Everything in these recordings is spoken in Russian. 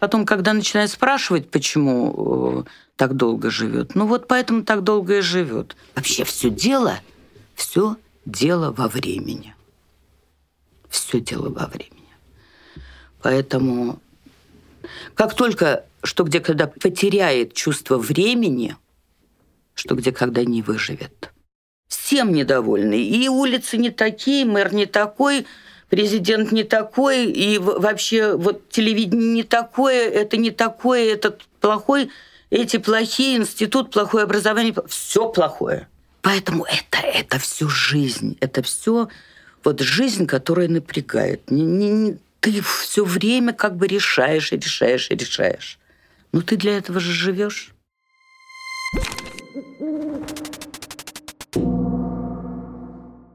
Потом, когда начинают спрашивать, почему э, так долго живет, ну вот поэтому так долго и живет. Вообще все дело, все дело во времени. Все дело во времени. Поэтому как только что где когда потеряет чувство времени, что где когда не выживет. Всем недовольны. И улицы не такие, мэр не такой, президент не такой, и вообще вот телевидение не такое, это не такое, этот плохой, эти плохие, институт плохое, образование, все плохое. Поэтому это, это всю жизнь, это все вот жизнь, которая напрягает. Не, не, не, ты все время как бы решаешь и решаешь и решаешь. Ну ты для этого же живешь.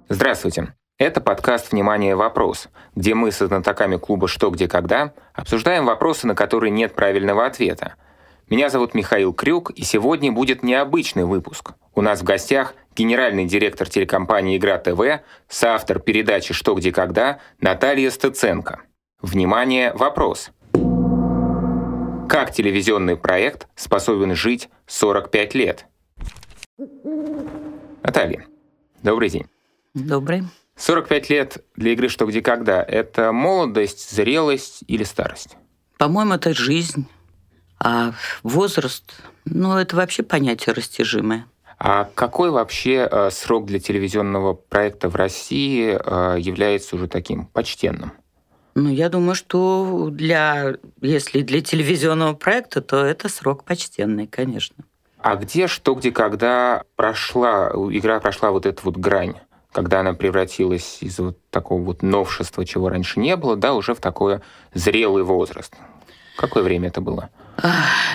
Здравствуйте. Это подкаст «Внимание! Вопрос», где мы со знатоками клуба «Что, где, когда» обсуждаем вопросы, на которые нет правильного ответа. Меня зовут Михаил Крюк, и сегодня будет необычный выпуск. У нас в гостях генеральный директор телекомпании «Игра ТВ», соавтор передачи «Что, где, когда» Наталья Стыценко. Внимание! Вопрос. Как телевизионный проект способен жить 45 лет? Наталья, добрый день. Добрый. 45 лет для игры «Что, где, когда» — это молодость, зрелость или старость? По-моему, это жизнь. А возраст, ну, это вообще понятие растяжимое. А какой вообще э, срок для телевизионного проекта в России э, является уже таким почтенным? Ну, я думаю, что для, если для телевизионного проекта, то это срок почтенный, конечно. А где, что, где, когда прошла, игра прошла вот эту вот грань? Когда она превратилась из вот такого вот новшества, чего раньше не было, да, уже в такой зрелый возраст. Какое время это было?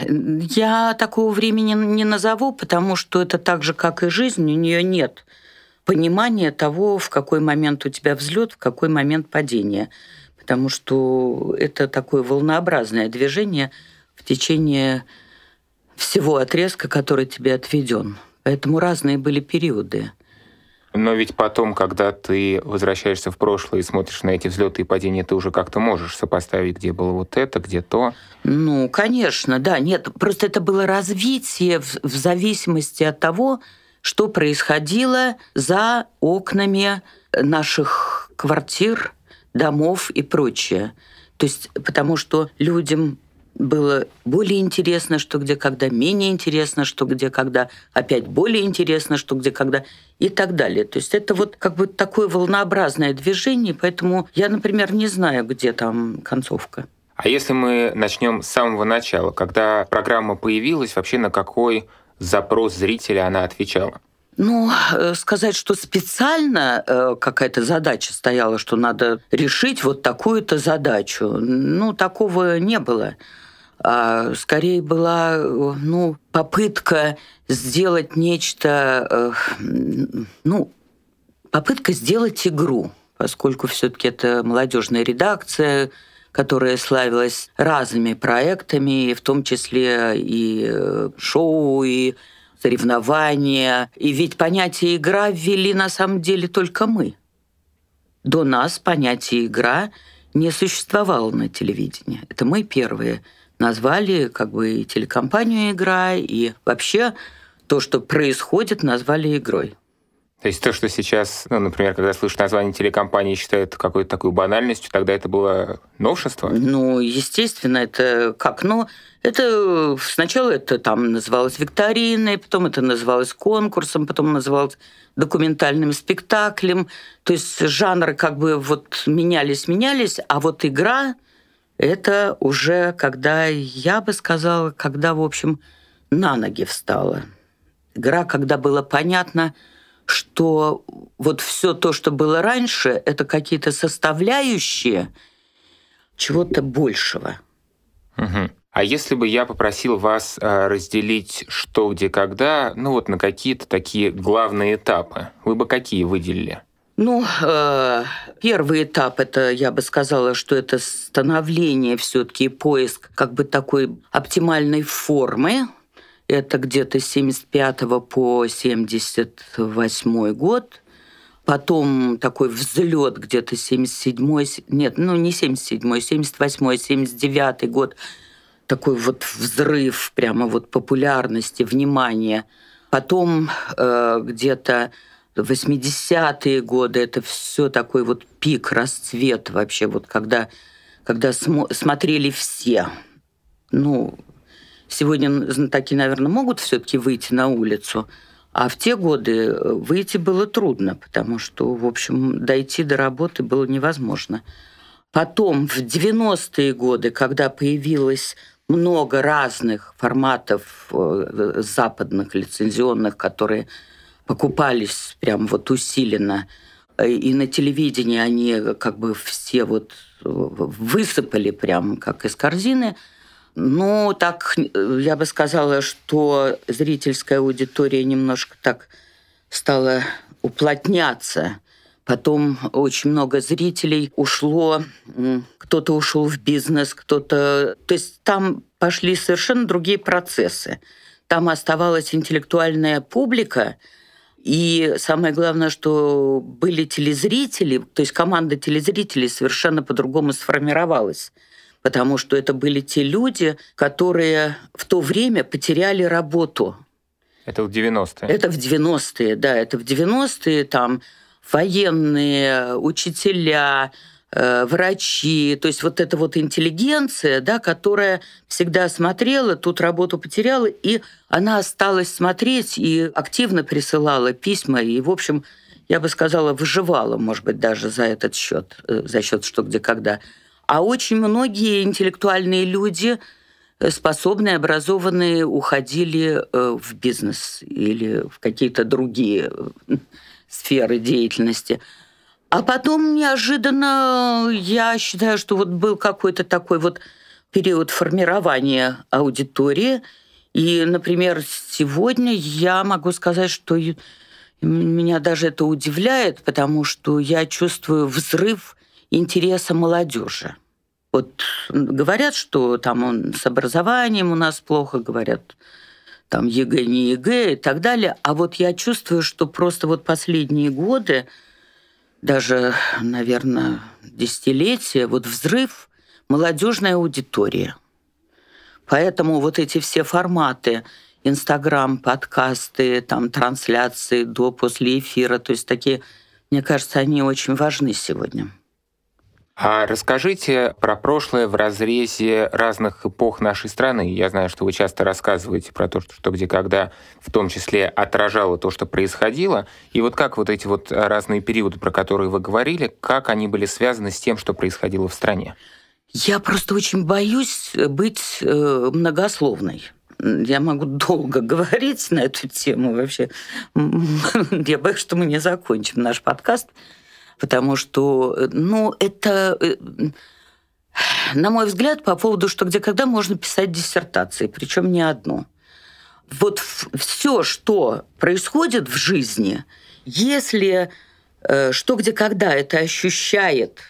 Я такого времени не назову, потому что это так же, как и жизнь, у нее нет понимания того, в какой момент у тебя взлет, в какой момент падение. Потому что это такое волнообразное движение в течение всего отрезка, который тебе отведен. Поэтому разные были периоды. Но ведь потом, когда ты возвращаешься в прошлое и смотришь на эти взлеты и падения, ты уже как-то можешь сопоставить, где было вот это, где то. Ну, конечно, да. Нет, просто это было развитие в, в зависимости от того, что происходило за окнами наших квартир, домов и прочее. То есть, потому что людям было более интересно, что где когда, менее интересно, что где когда, опять более интересно, что где когда и так далее. То есть это вот как бы такое волнообразное движение, поэтому я, например, не знаю, где там концовка. А если мы начнем с самого начала, когда программа появилась, вообще на какой запрос зрителя она отвечала? Ну, э, сказать, что специально э, какая-то задача стояла, что надо решить вот такую-то задачу, ну, такого не было скорее была ну, попытка сделать нечто, э, ну, попытка сделать игру, поскольку все-таки это молодежная редакция, которая славилась разными проектами, в том числе и э, шоу, и соревнования. И ведь понятие «игра» ввели на самом деле только мы. До нас понятие «игра» не существовало на телевидении. Это мы первые – назвали как бы и телекомпанию «Игра», и вообще то, что происходит, назвали игрой. То есть то, что сейчас, ну, например, когда слышишь название телекомпании, считают какой-то такой банальностью, тогда это было новшество? Ну, естественно, это как? Ну, это сначала это там называлось викториной, потом это называлось конкурсом, потом называлось документальным спектаклем. То есть жанры как бы вот менялись, менялись, а вот игра это уже когда, я бы сказала, когда, в общем, на ноги встала. Игра, когда было понятно, что вот все то, что было раньше, это какие-то составляющие чего-то большего. Угу. А если бы я попросил вас э, разделить что, где, когда, ну вот на какие-то такие главные этапы, вы бы какие выделили? Ну, э, первый этап это, я бы сказала, что это становление все-таки поиск как бы такой оптимальной формы. Это где-то с 75 по 78 год. Потом такой взлет где-то 77 нет, ну не 77 78 79 год такой вот взрыв прямо вот популярности, внимания. Потом э, где-то 80-е годы это все такой вот пик, расцвет вообще, вот когда, когда смо- смотрели все. Ну, сегодня знатоки, наверное, могут все-таки выйти на улицу, а в те годы э, выйти было трудно, потому что, в общем, дойти до работы было невозможно. Потом, в 90-е годы, когда появилось много разных форматов э, западных лицензионных, которые покупались прям вот усиленно, и на телевидении они как бы все вот высыпали прям как из корзины – ну, так я бы сказала, что зрительская аудитория немножко так стала уплотняться. Потом очень много зрителей ушло, кто-то ушел в бизнес, кто-то... То есть там пошли совершенно другие процессы. Там оставалась интеллектуальная публика, и самое главное, что были телезрители, то есть команда телезрителей совершенно по-другому сформировалась потому что это были те люди, которые в то время потеряли работу. Это в 90-е? Это в 90-е, да, это в 90-е, там военные, учителя, врачи, то есть вот эта вот интеллигенция, да, которая всегда смотрела, тут работу потеряла, и она осталась смотреть и активно присылала письма, и, в общем, я бы сказала, выживала, может быть, даже за этот счет, э, за счет что, где, когда. А очень многие интеллектуальные люди, э, способные, образованные, уходили э, в бизнес или в какие-то другие э, сферы деятельности. А потом неожиданно, я считаю, что вот был какой-то такой вот период формирования аудитории. И, например, сегодня я могу сказать, что меня даже это удивляет, потому что я чувствую взрыв интереса молодежи. Вот говорят, что там он с образованием у нас плохо, говорят, там ЕГЭ, не ЕГЭ и так далее. А вот я чувствую, что просто вот последние годы, даже, наверное, десятилетия, вот взрыв молодежной аудитории. Поэтому вот эти все форматы, Инстаграм, подкасты, там трансляции до, после эфира, то есть такие, мне кажется, они очень важны сегодня. А расскажите про прошлое в разрезе разных эпох нашей страны. Я знаю, что вы часто рассказываете про то, что, что где когда в том числе отражало то, что происходило. И вот как вот эти вот разные периоды, про которые вы говорили, как они были связаны с тем, что происходило в стране? Я просто очень боюсь быть э, многословной. Я могу долго говорить на эту тему вообще. Я боюсь, что мы не закончим наш подкаст потому что, э, ну, это, э, на мой взгляд, по поводу, что где когда можно писать диссертации, причем не одну. Вот все, что происходит в жизни, если э, что где когда это ощущает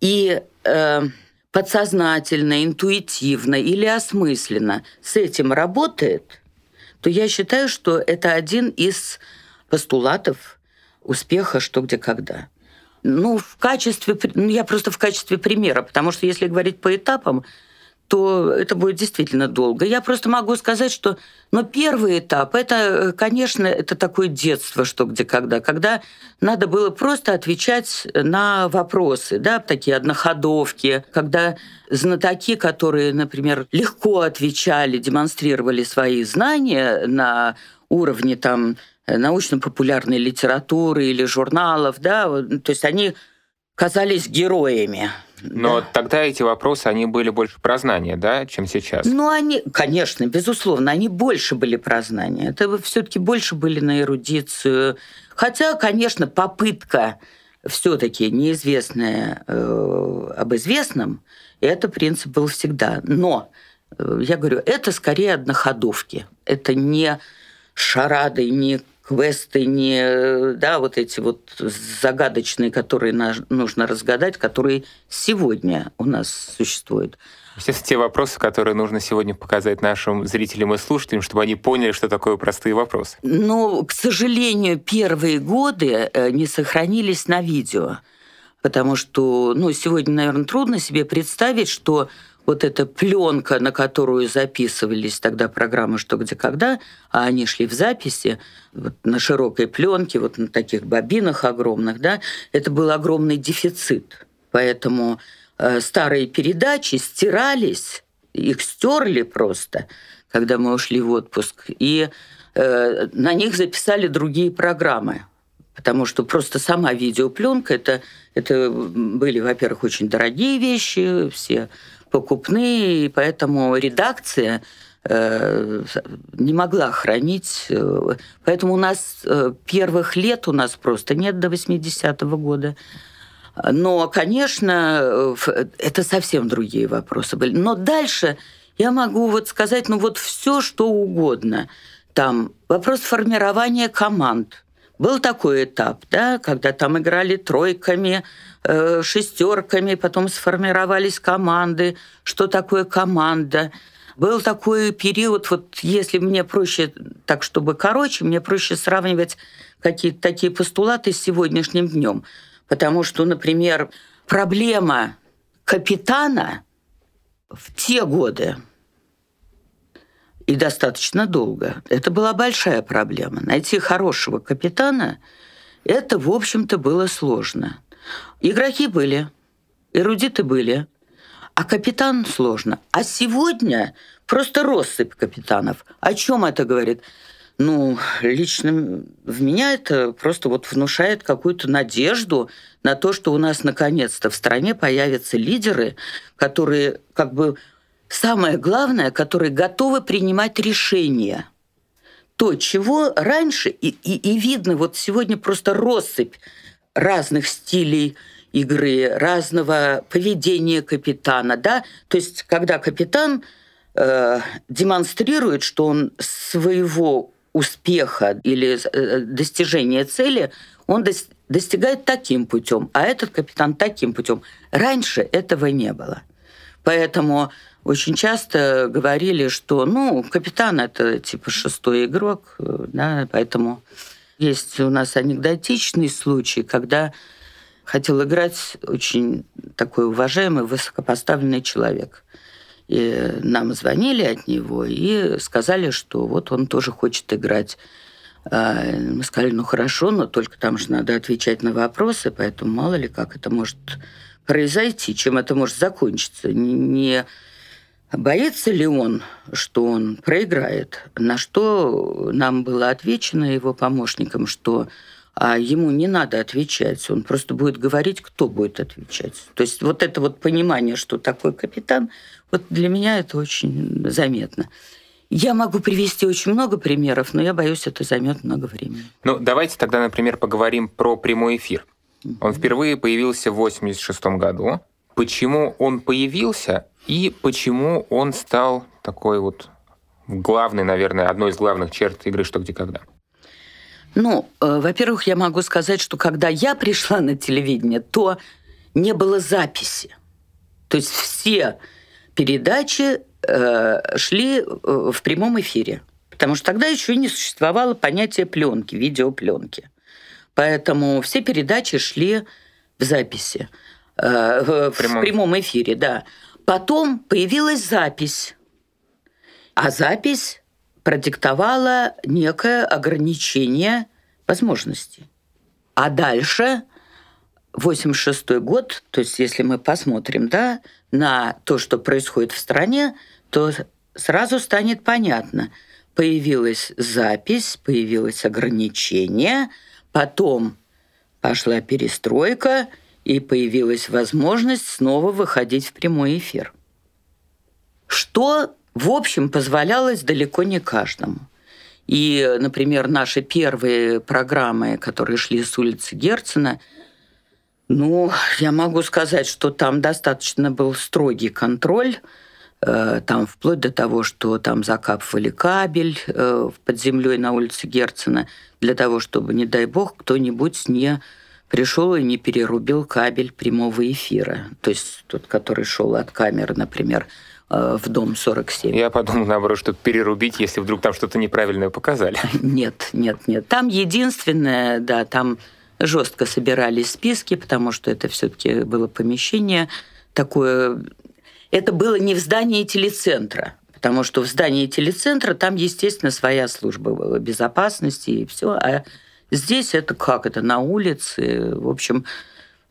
и э, подсознательно, интуитивно или осмысленно с этим работает, то я считаю, что это один из постулатов успеха «Что, где, когда». Ну, в качестве, ну, я просто в качестве примера, потому что если говорить по этапам, то это будет действительно долго. Я просто могу сказать, что но первый этап, это, конечно, это такое детство, что где когда, когда надо было просто отвечать на вопросы, да, такие одноходовки, когда знатоки, которые, например, легко отвечали, демонстрировали свои знания на уровне там Э, научно-популярной литературы или журналов, да, то есть они казались героями. Но да. тогда эти вопросы, они были больше про знания, да, чем сейчас? Ну, они, конечно, безусловно, они больше были про знания. Это все-таки больше были на эрудицию. Хотя, конечно, попытка все-таки неизвестная э, об известном, это принцип был всегда. Но, э, я говорю, это скорее одноходовки. Это не шарады, не квесты, не да, вот эти вот загадочные, которые нужно разгадать, которые сегодня у нас существуют. Естественно, те вопросы, которые нужно сегодня показать нашим зрителям и слушателям, чтобы они поняли, что такое простые вопросы. Но, к сожалению, первые годы э, не сохранились на видео. Потому что, ну, сегодня, наверное, трудно себе представить, что вот эта пленка, на которую записывались тогда программы «Что, где, когда», а они шли в записи вот на широкой пленке, вот на таких бобинах огромных, да, это был огромный дефицит. Поэтому э, старые передачи стирались, их стерли просто, когда мы ушли в отпуск, и э, на них записали другие программы. Потому что просто сама видеопленка это, это были, во-первых, очень дорогие вещи, все покупные, и поэтому редакция э, не могла хранить. Э, поэтому у нас э, первых лет у нас просто нет до 80-го года. Но, конечно, это совсем другие вопросы были. Но дальше я могу вот сказать, ну вот все, что угодно. Там вопрос формирования команд. Был такой этап, да, когда там играли тройками, шестерками, потом сформировались команды. Что такое команда? Был такой период, вот если мне проще, так чтобы короче, мне проще сравнивать какие-то такие постулаты с сегодняшним днем. Потому что, например, проблема капитана в те годы и достаточно долго. Это была большая проблема. Найти хорошего капитана – это, в общем-то, было сложно. Игроки были, эрудиты были, а капитан сложно. А сегодня просто россыпь капитанов. О чем это говорит? Ну, лично в меня это просто вот внушает какую-то надежду на то, что у нас наконец-то в стране появятся лидеры, которые как бы самое главное, которые готовы принимать решения. То, чего раньше, и, и, и видно, вот сегодня просто россыпь разных стилей игры, разного поведения капитана, да, то есть когда капитан э, демонстрирует, что он своего успеха или э, достижения цели, он достигает таким путем, а этот капитан таким путем. Раньше этого не было. Поэтому очень часто говорили, что, ну, капитан это типа шестой игрок, да, поэтому есть у нас анекдотичный случай, когда хотел играть очень такой уважаемый, высокопоставленный человек. И нам звонили от него и сказали, что вот он тоже хочет играть. А, мы сказали, ну хорошо, но только там же надо отвечать на вопросы, поэтому мало ли как это может произойти, чем это может закончиться. Не Боится ли он, что он проиграет? На что нам было отвечено его помощникам, что а ему не надо отвечать, он просто будет говорить, кто будет отвечать. То есть вот это вот понимание, что такой капитан, вот для меня это очень заметно. Я могу привести очень много примеров, но я боюсь, это займет много времени. Ну, давайте тогда, например, поговорим про прямой эфир. Он впервые появился в 1986 году. Почему он появился и почему он стал такой вот главной, наверное, одной из главных черт игры «Что, где, когда»? Ну, э, во-первых, я могу сказать, что когда я пришла на телевидение, то не было записи. То есть все передачи э, шли э, в прямом эфире. Потому что тогда еще не существовало понятия пленки, видеопленки. Поэтому все передачи шли в записи, э, в, в прямом. прямом эфире, да. Потом появилась запись. А запись продиктовала некое ограничение возможностей. А дальше 86 год, то есть если мы посмотрим да, на то, что происходит в стране, то сразу станет понятно. Появилась запись, появилось ограничение, потом пошла перестройка – и появилась возможность снова выходить в прямой эфир. Что, в общем, позволялось далеко не каждому. И, например, наши первые программы, которые шли с улицы Герцена, ну, я могу сказать, что там достаточно был строгий контроль, э, там вплоть до того, что там закапывали кабель э, под землей на улице Герцена для того, чтобы, не дай бог, кто-нибудь не пришел и не перерубил кабель прямого эфира. То есть тот, который шел от камеры, например, в дом 47. Я подумал, наоборот, что перерубить, если вдруг там что-то неправильное показали. Нет, нет, нет. Там единственное, да, там жестко собирались списки, потому что это все-таки было помещение такое это было не в здании телецентра, потому что в здании телецентра там, естественно, своя служба безопасности и все, а здесь это как это на улице, в общем,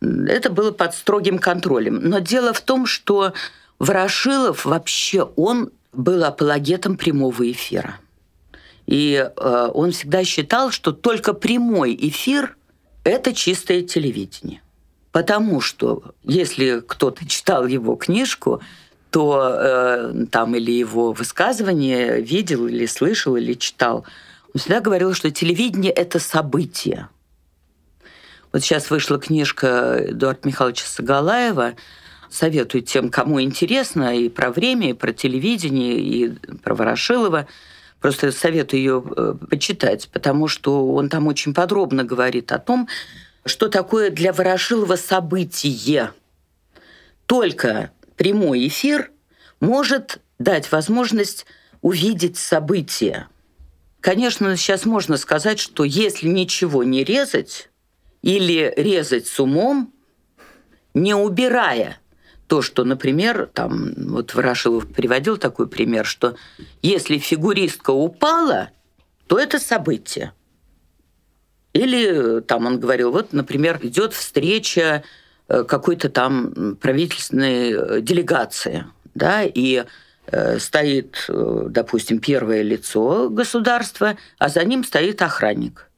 это было под строгим контролем. Но дело в том, что Ворошилов вообще, он был апологетом прямого эфира. И э, он всегда считал, что только прямой эфир – это чистое телевидение. Потому что если кто-то читал его книжку, то э, там или его высказывание видел, или слышал, или читал, он всегда говорил, что телевидение – это событие. Вот сейчас вышла книжка Эдуарда Михайловича Сагалаева. Советую тем, кому интересно, и про время, и про телевидение, и про Ворошилова. Просто советую ее э, почитать, потому что он там очень подробно говорит о том, что такое для Ворошилова событие. Только прямой эфир может дать возможность увидеть события. Конечно, сейчас можно сказать, что если ничего не резать или резать с умом, не убирая то, что, например, там, вот Ворошилов приводил такой пример, что если фигуристка упала, то это событие. Или там он говорил, вот, например, идет встреча э, какой-то там правительственной э, делегации, да, и э, стоит, допустим, первое лицо государства, а за ним стоит охранник.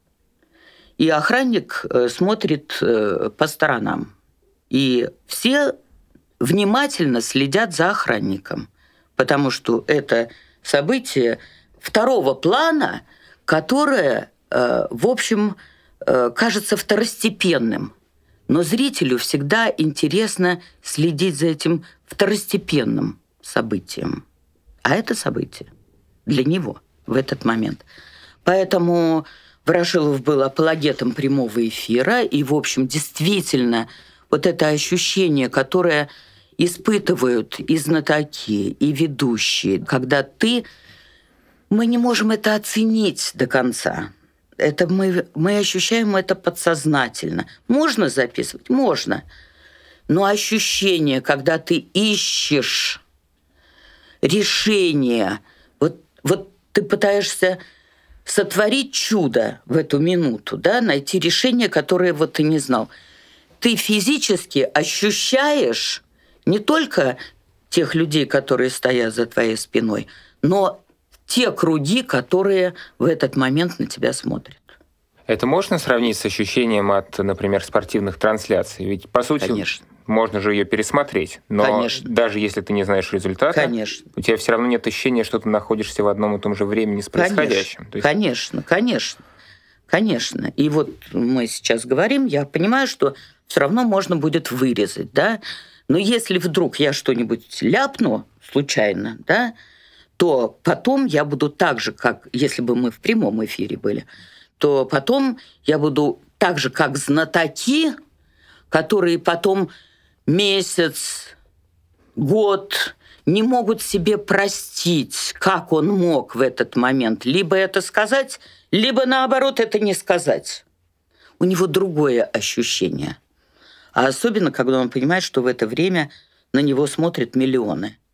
И охранник смотрит по сторонам. И все внимательно следят за охранником, потому что это событие второго плана, которое Э, в общем, э, кажется второстепенным. Но зрителю всегда интересно следить за этим второстепенным событием. А это событие для него в этот момент. Поэтому Ворошилов был апологетом прямого эфира, и, в общем, действительно, вот это ощущение, которое испытывают и знатоки, и ведущие, когда ты... Мы не можем это оценить до конца. Это мы, мы ощущаем это подсознательно. Можно записывать? Можно. Но ощущение, когда ты ищешь решение, вот, вот ты пытаешься сотворить чудо в эту минуту, да, найти решение, которое вот ты не знал. Ты физически ощущаешь не только тех людей, которые стоят за твоей спиной, но те круги, которые в этот момент на тебя смотрят. Это можно сравнить с ощущением от, например, спортивных трансляций? Ведь, по сути, Конечно. можно же ее пересмотреть. Но Конечно. даже если ты не знаешь результата, Конечно. у тебя все равно нет ощущения, что ты находишься в одном и том же времени с происходящим. Конечно, есть... конечно, конечно. Конечно. И вот мы сейчас говорим, я понимаю, что все равно можно будет вырезать, да. Но если вдруг я что-нибудь ляпну случайно, да, то потом я буду так же, как если бы мы в прямом эфире были, то потом я буду так же, как знатоки, которые потом месяц, год не могут себе простить, как он мог в этот момент либо это сказать, либо наоборот это не сказать. У него другое ощущение. А особенно, когда он понимает, что в это время на него смотрят миллионы –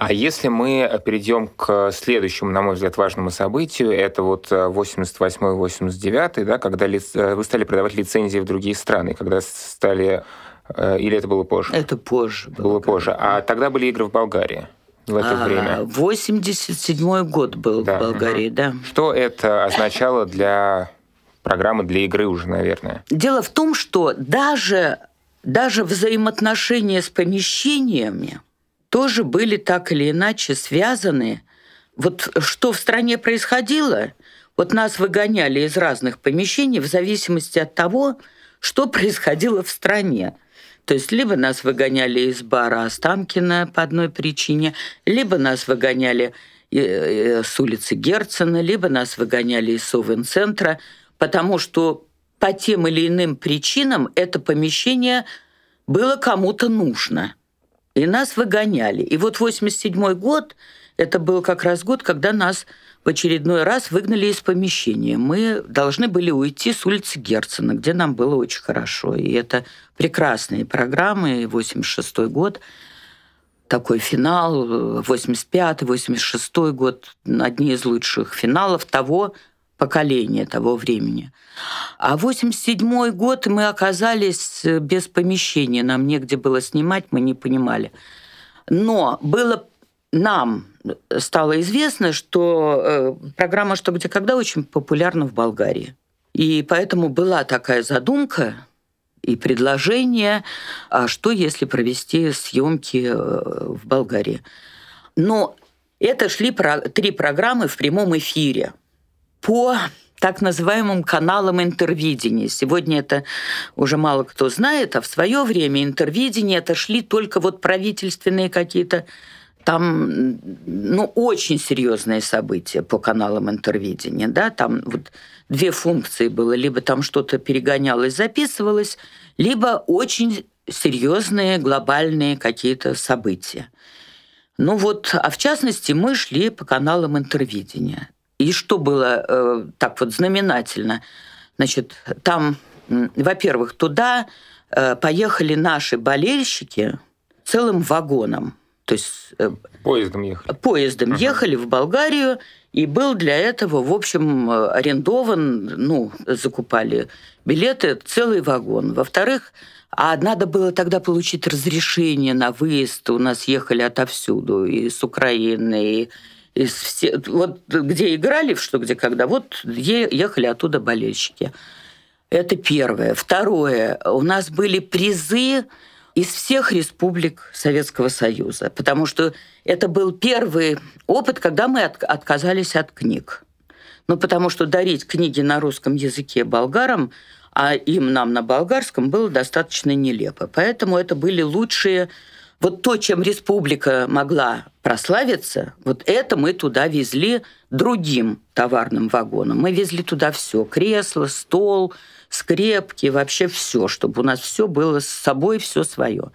а если мы перейдем к следующему, на мой взгляд, важному событию, это вот 88-89, э, да, когда э, вы стали продавать лицензии в другие страны, когда стали... Э, или это было позже? Это позже. Было, было позже. А тогда были игры в Болгарии в это а, время? 87 год был да. в Болгарии, угу. да. Что это означало для программы, для игры уже, наверное? Дело в том, что даже, даже взаимоотношения с помещениями тоже были так или иначе связаны. Вот что в стране происходило, вот нас выгоняли из разных помещений в зависимости от того, что происходило в стране. То есть либо нас выгоняли из бара Останкина по одной причине, либо нас выгоняли э, э, с улицы Герцена, либо нас выгоняли из Совен-центра, потому что по тем или иным причинам это помещение было кому-то нужно – и нас выгоняли. И вот 87 год, это был как раз год, когда нас в очередной раз выгнали из помещения. Мы должны были уйти с улицы Герцена, где нам было очень хорошо. И это прекрасные программы, 86 год. такой финал, 85-86 год, одни из лучших финалов того поколения, того времени. А 87 год мы оказались без помещения, нам негде было снимать, мы не понимали. Но было нам стало известно, что э, программа «Что, где, когда» очень популярна в Болгарии. И поэтому была такая задумка и предложение, а что если провести съемки э, в Болгарии. Но это шли три программы в прямом эфире по так называемым каналам интервидения. Сегодня это уже мало кто знает, а в свое время интервидение это шли только вот правительственные какие-то там ну, очень серьезные события по каналам интервидения. Да? Там вот две функции было. Либо там что-то перегонялось, записывалось, либо очень серьезные глобальные какие-то события. Ну вот, а в частности, мы шли по каналам интервидения. И что было э, так вот знаменательно? Значит, там, во-первых, туда э, поехали наши болельщики целым вагоном. То есть э, поездом ехали. Поездом uh-huh. ехали в Болгарию, и был для этого, в общем, э, арендован, ну, закупали билеты целый вагон. Во-вторых, а надо было тогда получить разрешение на выезд. У нас ехали отовсюду, и с Украины, и из все, вот где играли, что где когда, вот ехали оттуда болельщики. Это первое. Второе, у нас были призы из всех республик Советского Союза, потому что это был первый опыт, когда мы от, отказались от книг. Ну, потому что дарить книги на русском языке болгарам, а им нам на болгарском, было достаточно нелепо. Поэтому это были лучшие вот то, чем республика могла прославиться, вот это мы туда везли другим товарным вагоном. Мы везли туда все: кресло, стол, скрепки, вообще все, чтобы у нас все было с собой, все свое.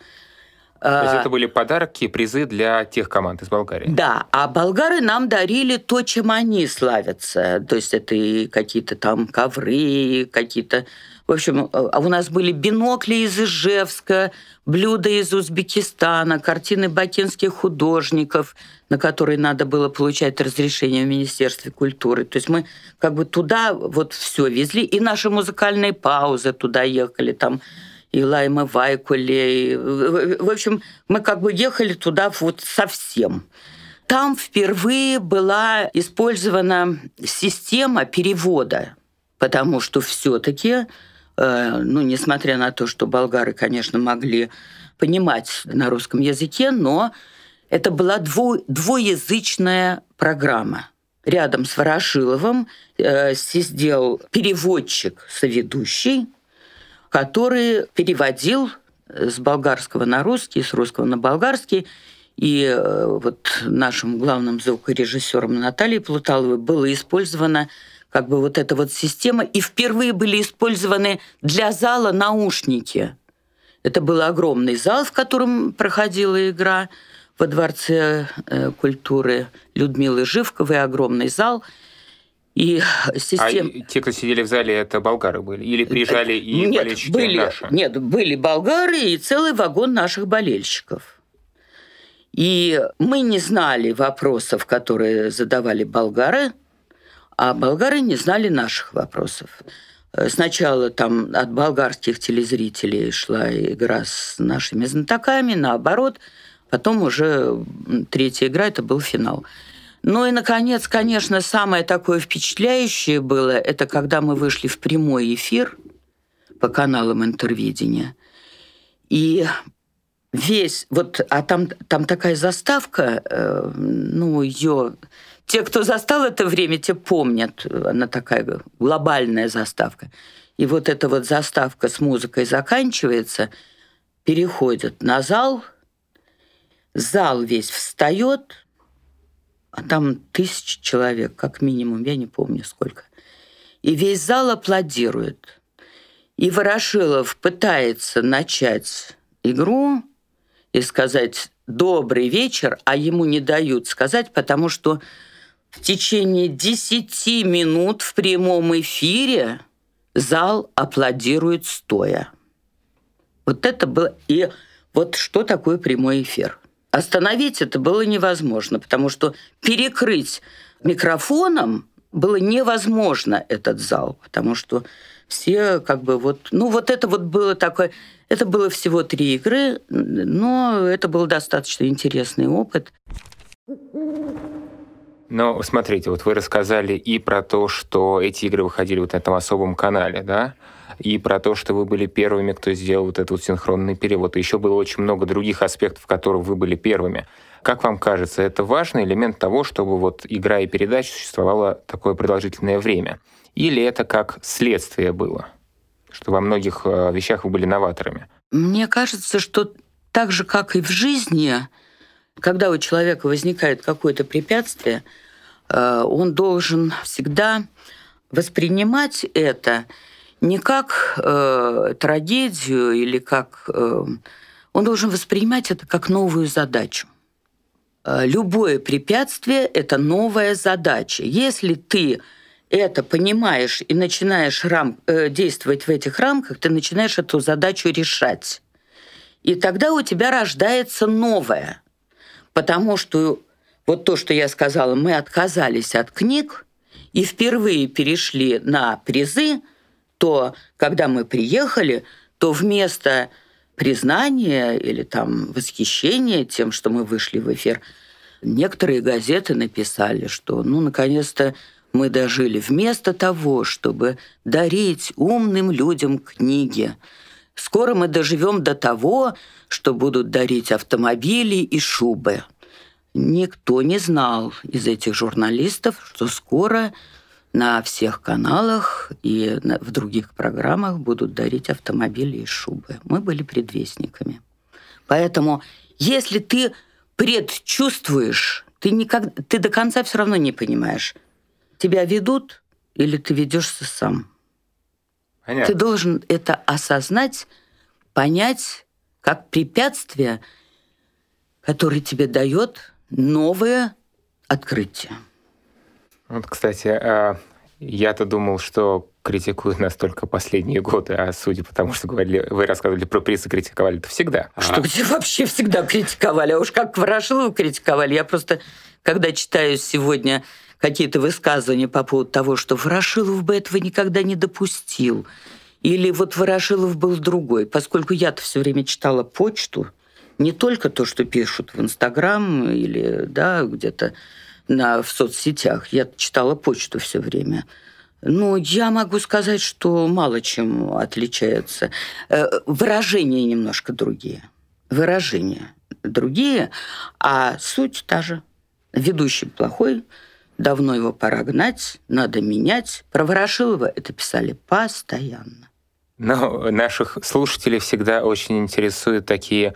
То есть а, это были подарки, призы для тех команд из Болгарии? Да, а болгары нам дарили то, чем они славятся. То есть это и какие-то там ковры, какие-то в общем, а у нас были бинокли из Ижевска, блюда из Узбекистана, картины бакинских художников, на которые надо было получать разрешение в Министерстве культуры. То есть мы как бы туда вот все везли, и наши музыкальные паузы туда ехали, там и Лайма Вайкуле. И, в общем, мы как бы ехали туда вот совсем. Там впервые была использована система перевода, потому что все-таки Э, ну, несмотря на то, что болгары, конечно, могли понимать на русском языке, но это была дво, двуязычная программа. Рядом с Ворошиловым э, сидел переводчик, соведущий, который переводил с болгарского на русский, с русского на болгарский. И э, вот нашим главным звукорежиссером Натальей Плуталовой было использовано как бы вот эта вот система, и впервые были использованы для зала наушники. Это был огромный зал, в котором проходила игра во Дворце э, культуры Людмилы Живковой, огромный зал. И систем... А те, кто сидели в зале, это болгары были? Или приезжали и нет, болельщики были, наши? Нет, были болгары и целый вагон наших болельщиков. И мы не знали вопросов, которые задавали болгары – а болгары не знали наших вопросов. Э, сначала там от болгарских телезрителей шла игра с нашими знатоками, наоборот. Потом уже третья игра, это был финал. Ну и, наконец, конечно, самое такое впечатляющее было, это когда мы вышли в прямой эфир по каналам интервидения. И весь, вот, а там, там такая заставка, э, ну, ее те, кто застал это время, те помнят. Она такая глобальная заставка. И вот эта вот заставка с музыкой заканчивается, переходит на зал, зал весь встает, а там тысячи человек, как минимум, я не помню сколько. И весь зал аплодирует. И Ворошилов пытается начать игру и сказать «добрый вечер», а ему не дают сказать, потому что в течение 10 минут в прямом эфире зал аплодирует стоя. Вот это было... И вот что такое прямой эфир? Остановить это было невозможно, потому что перекрыть микрофоном было невозможно этот зал, потому что все как бы вот... Ну, вот это вот было такое... Это было всего три игры, но это был достаточно интересный опыт. Но смотрите, вот вы рассказали и про то, что эти игры выходили вот на этом особом канале, да? И про то, что вы были первыми, кто сделал вот этот вот синхронный перевод. И еще было очень много других аспектов, в которых вы были первыми. Как вам кажется, это важный элемент того, чтобы вот игра и передача существовала такое продолжительное время? Или это как следствие было? Что во многих э, вещах вы были новаторами? Мне кажется, что так же, как и в жизни, когда у человека возникает какое-то препятствие, э, он должен всегда воспринимать это не как э, трагедию или как... Э, он должен воспринимать это как новую задачу. Э, любое препятствие – это новая задача. Если ты это понимаешь и начинаешь рам, э, действовать в этих рамках, ты начинаешь эту задачу решать. И тогда у тебя рождается новое. Потому что вот то, что я сказала, мы отказались от книг и впервые перешли на призы, то когда мы приехали, то вместо признания или там восхищения тем, что мы вышли в эфир, некоторые газеты написали, что ну наконец-то мы дожили вместо того, чтобы дарить умным людям книги. Скоро мы доживем до того, что будут дарить автомобили и шубы. Никто не знал из этих журналистов, что скоро на всех каналах и в других программах будут дарить автомобили и шубы. Мы были предвестниками. Поэтому, если ты предчувствуешь, ты, никак, ты до конца все равно не понимаешь, тебя ведут или ты ведешься сам. Понятно. Ты должен это осознать, понять, как препятствие, которое тебе дает новое открытие. Вот, кстати, а, я-то думал, что критикуют нас только последние годы, а судя по тому, что говорили, вы рассказывали про призы, критиковали это всегда. Что а... где вообще всегда критиковали? А уж как Ворошилову критиковали. Я просто, когда читаю сегодня какие-то высказывания по поводу того, что Ворошилов бы этого никогда не допустил. Или вот Ворошилов был другой. Поскольку я-то все время читала почту, не только то, что пишут в Инстаграм или да, где-то на, в соцсетях. Я читала почту все время. Ну, я могу сказать, что мало чем отличается. Э, выражения немножко другие. Выражения другие, а суть та же. Ведущий плохой, давно его пора гнать, надо менять. Про Ворошилова это писали постоянно. Но наших слушателей всегда очень интересуют такие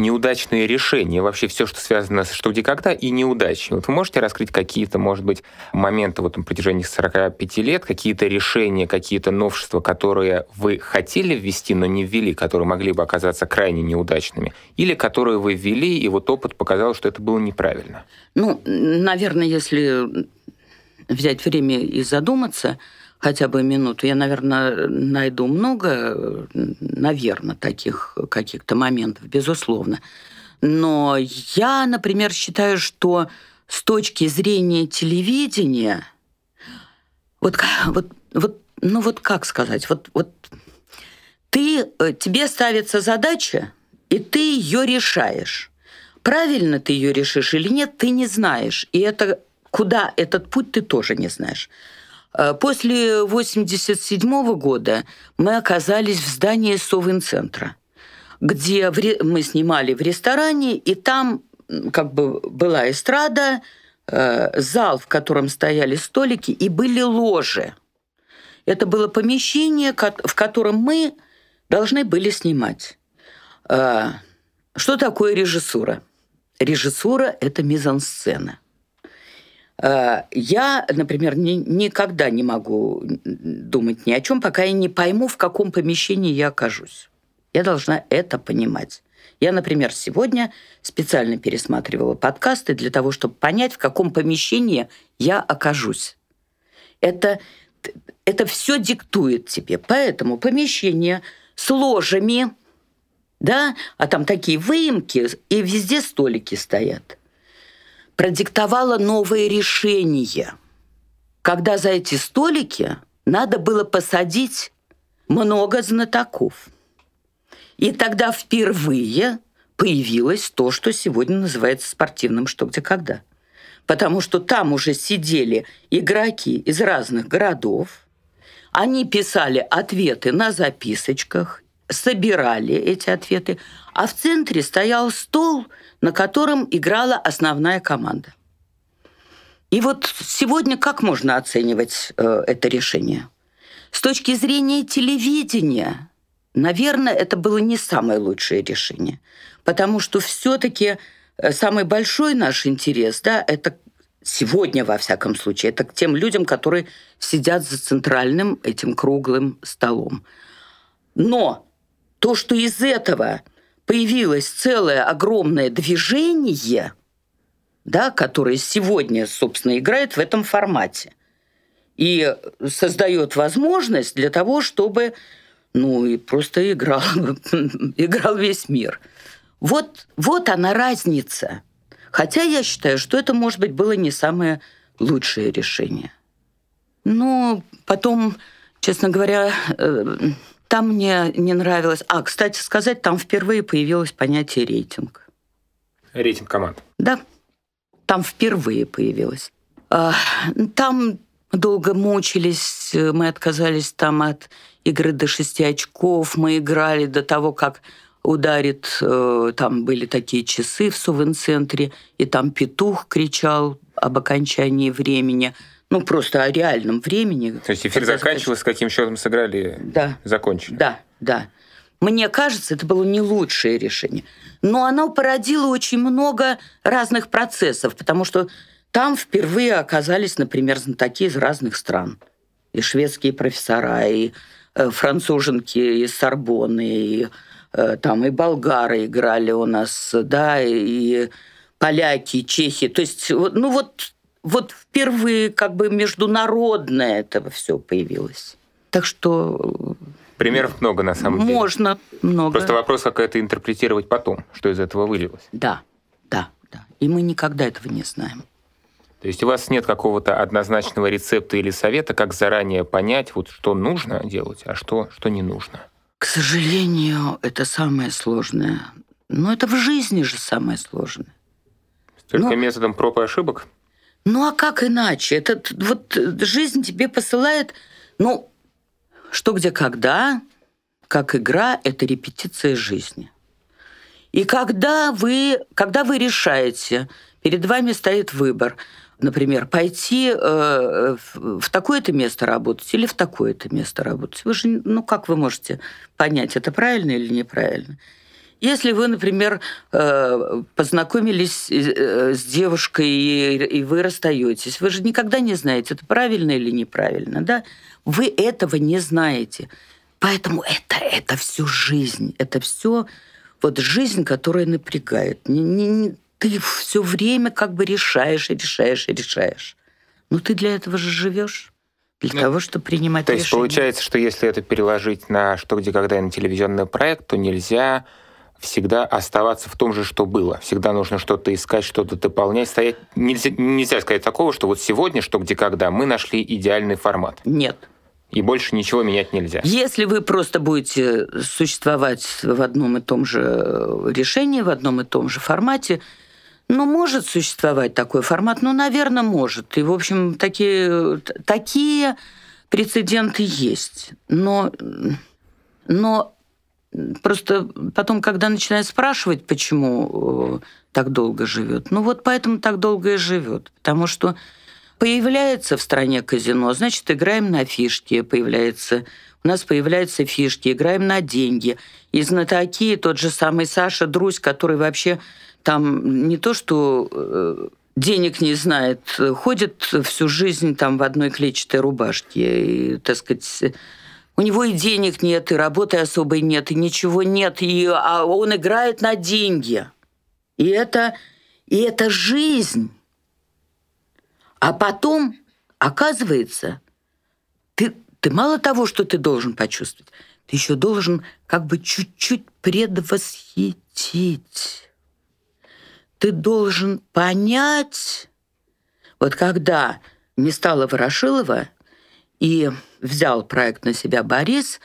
неудачные решения, вообще все, что связано с что где когда и неудачи. Вот вы можете раскрыть какие-то, может быть, моменты вот на протяжении 45 лет, какие-то решения, какие-то новшества, которые вы хотели ввести, но не ввели, которые могли бы оказаться крайне неудачными, или которые вы ввели, и вот опыт показал, что это было неправильно? Ну, наверное, если взять время и задуматься, хотя бы минуту, я, наверное, найду много, наверное, таких каких-то моментов, безусловно. Но я, например, считаю, что с точки зрения телевидения, вот, вот, вот, ну вот как сказать, вот, вот ты, э, тебе ставится задача, и ты ее решаешь. Правильно ты ее решишь или нет, ты не знаешь. И это куда этот путь ты тоже не знаешь. Э, после 1987 года мы оказались в здании Совинцентра, где мы снимали в ресторане, и там как бы была эстрада, э, зал, в котором стояли столики, и были ложи. Это было помещение, в котором мы должны были снимать. Э, что такое режиссура? Режиссура – это мизансцена – я, например, ни, никогда не могу думать ни о чем, пока я не пойму, в каком помещении я окажусь. Я должна это понимать. Я, например, сегодня специально пересматривала подкасты для того, чтобы понять, в каком помещении я окажусь. Это, это все диктует тебе. Поэтому помещение с ложами, да, а там такие выемки, и везде столики стоят, продиктовала новые решения. Когда за эти столики надо было посадить много знатоков. И тогда впервые появилось то, что сегодня называется спортивным «что, где, когда». Потому что там уже сидели игроки из разных городов, они писали ответы на записочках, собирали эти ответы, а в центре стоял стол, на котором играла основная команда. И вот сегодня как можно оценивать э, это решение? С точки зрения телевидения, наверное, это было не самое лучшее решение, потому что все-таки э, самый большой наш интерес, да, это сегодня, во всяком случае, это к тем людям, которые сидят за центральным этим круглым столом. Но то, что из этого появилось целое огромное движение, да, которое сегодня, собственно, играет в этом формате и создает возможность для того, чтобы ну и просто играл, играл весь мир. Вот, вот она разница. Хотя я считаю, что это, может быть, было не самое лучшее решение. Но потом, честно говоря, э, там мне не нравилось... А, кстати сказать, там впервые появилось понятие рейтинг. Рейтинг команд. Да, там впервые появилось. А, там долго мучились, мы отказались там от игры до шести очков, мы играли до того, как ударит, э, там были такие часы в Сувен-центре, и там петух кричал об окончании времени – ну, просто о реальном времени. То есть эфир заканчивался, с каким счетом сыграли, да. закончили. Да, да. Мне кажется, это было не лучшее решение. Но оно породило очень много разных процессов, потому что там впервые оказались, например, знатоки из разных стран. И шведские профессора, и э, француженки из Сорбонны, и э, там и болгары играли у нас, да, и поляки, и чехи. То есть, ну вот вот впервые как бы международное это все появилось. Так что... Примеров много, на самом деле. Можно много. Просто вопрос, как это интерпретировать потом, что из этого вылилось. Да, да, да. И мы никогда этого не знаем. То есть у вас нет какого-то однозначного рецепта или совета, как заранее понять, вот что нужно делать, а что, что не нужно? К сожалению, это самое сложное. Но это в жизни же самое сложное. Только Но... методом проб и ошибок? Ну а как иначе? Этот вот жизнь тебе посылает, ну, что где когда, как игра, это репетиция жизни. И когда вы, когда вы решаете, перед вами стоит выбор, например, пойти э, в такое-то место работать или в такое-то место работать, вы же, ну как вы можете понять, это правильно или неправильно? Если вы, например, э, познакомились э, с девушкой и вы расстаетесь, вы же никогда не знаете, это правильно или неправильно, да? Вы этого не знаете. Поэтому это, это всю жизнь, это все вот жизнь, которая напрягает. Не, не, не, ты все время как бы решаешь и решаешь и решаешь. Но ты для этого же живешь для ну, того, чтобы принимать то решения. То есть получается, что если это переложить на что, где, когда и на телевизионный проект, то нельзя всегда оставаться в том же, что было. Всегда нужно что-то искать, что-то дополнять, стоять. Нельзя, нельзя сказать такого, что вот сегодня, что где когда, мы нашли идеальный формат. Нет. И больше ничего менять нельзя. Если вы просто будете существовать в одном и том же решении, в одном и том же формате, ну, может существовать такой формат, ну, наверное, может. И, в общем, такие, такие прецеденты есть. Но, но Просто потом, когда начинают спрашивать, почему э, так долго живет, ну вот поэтому так долго и живет. Потому что появляется в стране казино, значит, играем на фишки, появляется у нас появляются фишки, играем на деньги. И знатоки, тот же самый Саша Друзь, который вообще там не то что э, денег не знает, ходит всю жизнь там в одной клетчатой рубашке. И, так сказать, у него и денег нет, и работы особой нет, и ничего нет, и, а он играет на деньги. И это, и это жизнь. А потом, оказывается, ты, ты мало того, что ты должен почувствовать, ты еще должен как бы чуть-чуть предвосхитить. Ты должен понять, вот когда не стало Ворошилова и взял проект на себя Борис,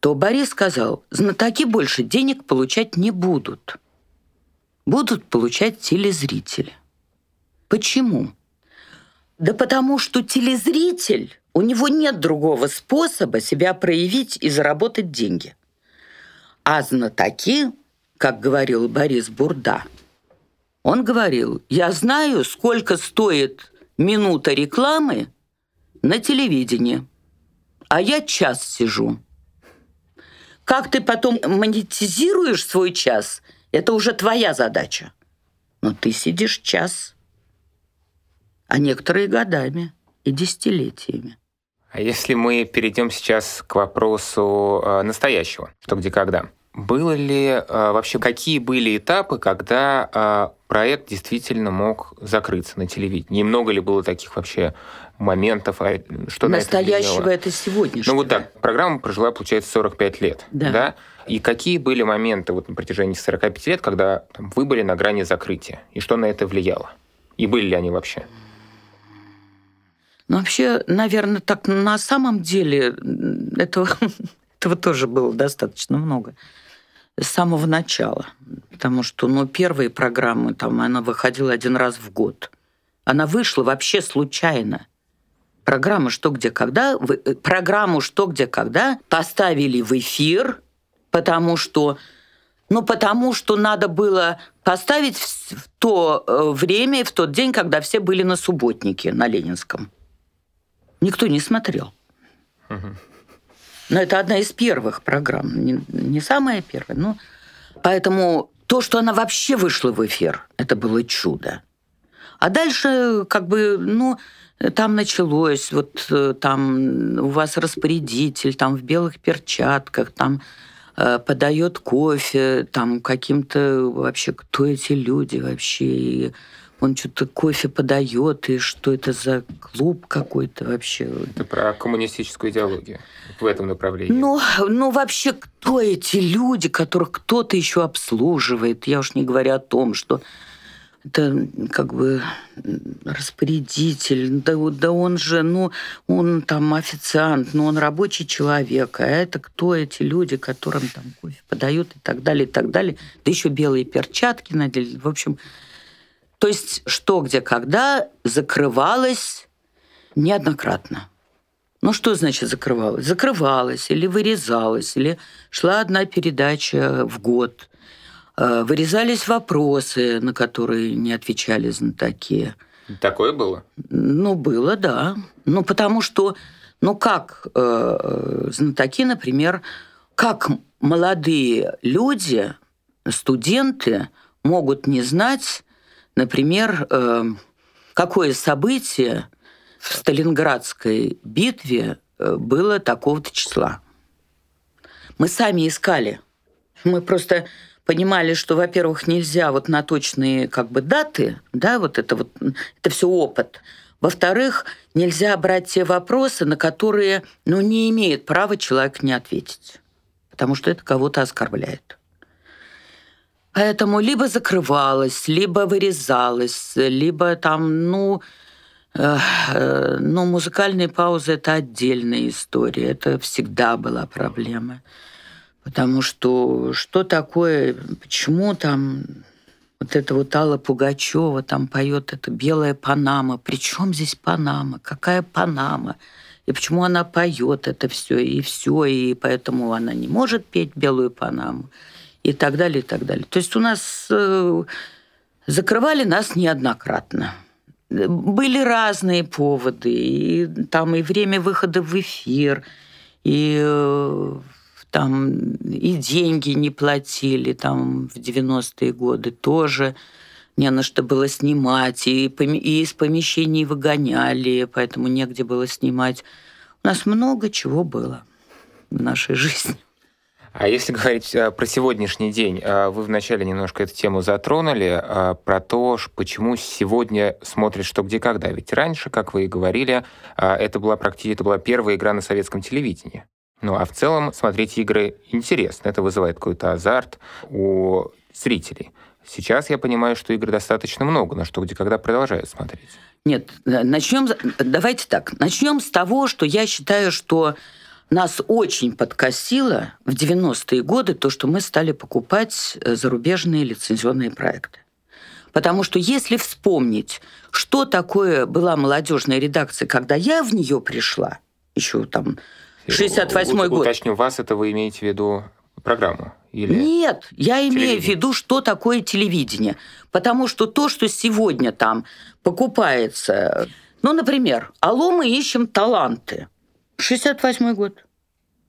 то Борис сказал, знатоки больше денег получать не будут. Будут получать телезрители. Почему? Да потому что телезритель, у него нет другого способа себя проявить и заработать деньги. А знатоки, как говорил Борис Бурда, он говорил, я знаю, сколько стоит минута рекламы на телевидении, а я час сижу. Как ты потом монетизируешь свой час, это уже твоя задача. Но ты сидишь час а некоторые годами и десятилетиями. А если мы перейдем сейчас к вопросу э, настоящего, что где когда? Было ли э, вообще, какие были этапы, когда э, проект действительно мог закрыться на телевидении? Немного ли было таких вообще моментов, а, что Настоящего на это, это сегодняшнего. Ну вот так, программа прожила, получается, 45 лет. Да. да? И какие были моменты вот на протяжении 45 лет, когда там, вы были на грани закрытия? И что на это влияло? И были ли они вообще? Но вообще, наверное, так на самом деле этого, этого тоже было достаточно много с самого начала. Потому что, ну, первые программы, там, она выходила один раз в год. Она вышла вообще случайно. Программа «Что, где, когда», э, программу «Что, где, когда» поставили в эфир, потому что ну, потому что надо было поставить в то э, время в тот день, когда все были на субботнике на Ленинском никто не смотрел. Но это одна из первых программ, не, не самая первая. Но... Поэтому то, что она вообще вышла в эфир, это было чудо. А дальше, как бы, ну, там началось, вот э, там у вас распорядитель, там в белых перчатках, там э, подает кофе, там каким-то вообще, кто эти люди вообще, и он что-то кофе подает, и что это за клуб какой-то вообще. Это про коммунистическую идеологию в этом направлении. Ну, ну вообще, кто эти люди, которых кто-то еще обслуживает? Я уж не говорю о том, что это как бы распорядитель, да, да он же, ну, он там официант, но он рабочий человек, а это кто эти люди, которым там кофе подают и так далее, и так далее. Да еще белые перчатки надели. В общем, то есть что, где, когда закрывалось неоднократно. Ну что значит закрывалось? Закрывалось или вырезалось, или шла одна передача в год. Э, вырезались вопросы, на которые не отвечали знатоки. Такое было? Ну, было, да. Ну, потому что, ну как э, знатоки, например, как молодые люди, студенты могут не знать Например, э, какое событие в Сталинградской битве э, было такого-то числа. Мы сами искали. Мы просто понимали, что, во-первых, нельзя вот на точные как бы даты, да, вот это вот, это все опыт. Во-вторых, нельзя брать те вопросы, на которые, ну, не имеет права человек не ответить, потому что это кого-то оскорбляет. Поэтому либо закрывалась, либо вырезалась, либо там, ну, э, ну, музыкальные паузы – это отдельная история. Это всегда была проблема. Потому что что такое, почему там вот это вот Алла Пугачева там поет это «Белая Панама». При чем здесь Панама? Какая Панама? И почему она поет это все, и все, и поэтому она не может петь «Белую Панаму» и так далее, и так далее. То есть у нас э, закрывали нас неоднократно. Были разные поводы, и там и время выхода в эфир, и э, там и деньги не платили там в 90-е годы тоже не на что было снимать, и, и из помещений выгоняли, поэтому негде было снимать. У нас много чего было в нашей жизни. А если говорить а, про сегодняшний день, а, вы вначале немножко эту тему затронули, а, про то, почему сегодня смотрят что, где, когда. Ведь раньше, как вы и говорили, это была практически это была первая игра на советском телевидении. Ну, а в целом смотреть игры интересно. Это вызывает какой-то азарт у зрителей. Сейчас я понимаю, что игр достаточно много, на что где когда продолжают смотреть. Нет, начнем, давайте так, начнем с того, что я считаю, что нас очень подкосило в 90-е годы то, что мы стали покупать э, зарубежные лицензионные проекты. Потому что если вспомнить, что такое была молодежная редакция, когда я в нее пришла, еще там 68 год. Уточню вас, это вы имеете в виду программу? Или Нет, я имею в виду, что такое телевидение. Потому что то, что сегодня там покупается... Ну, например, алло, мы ищем таланты. 68 год.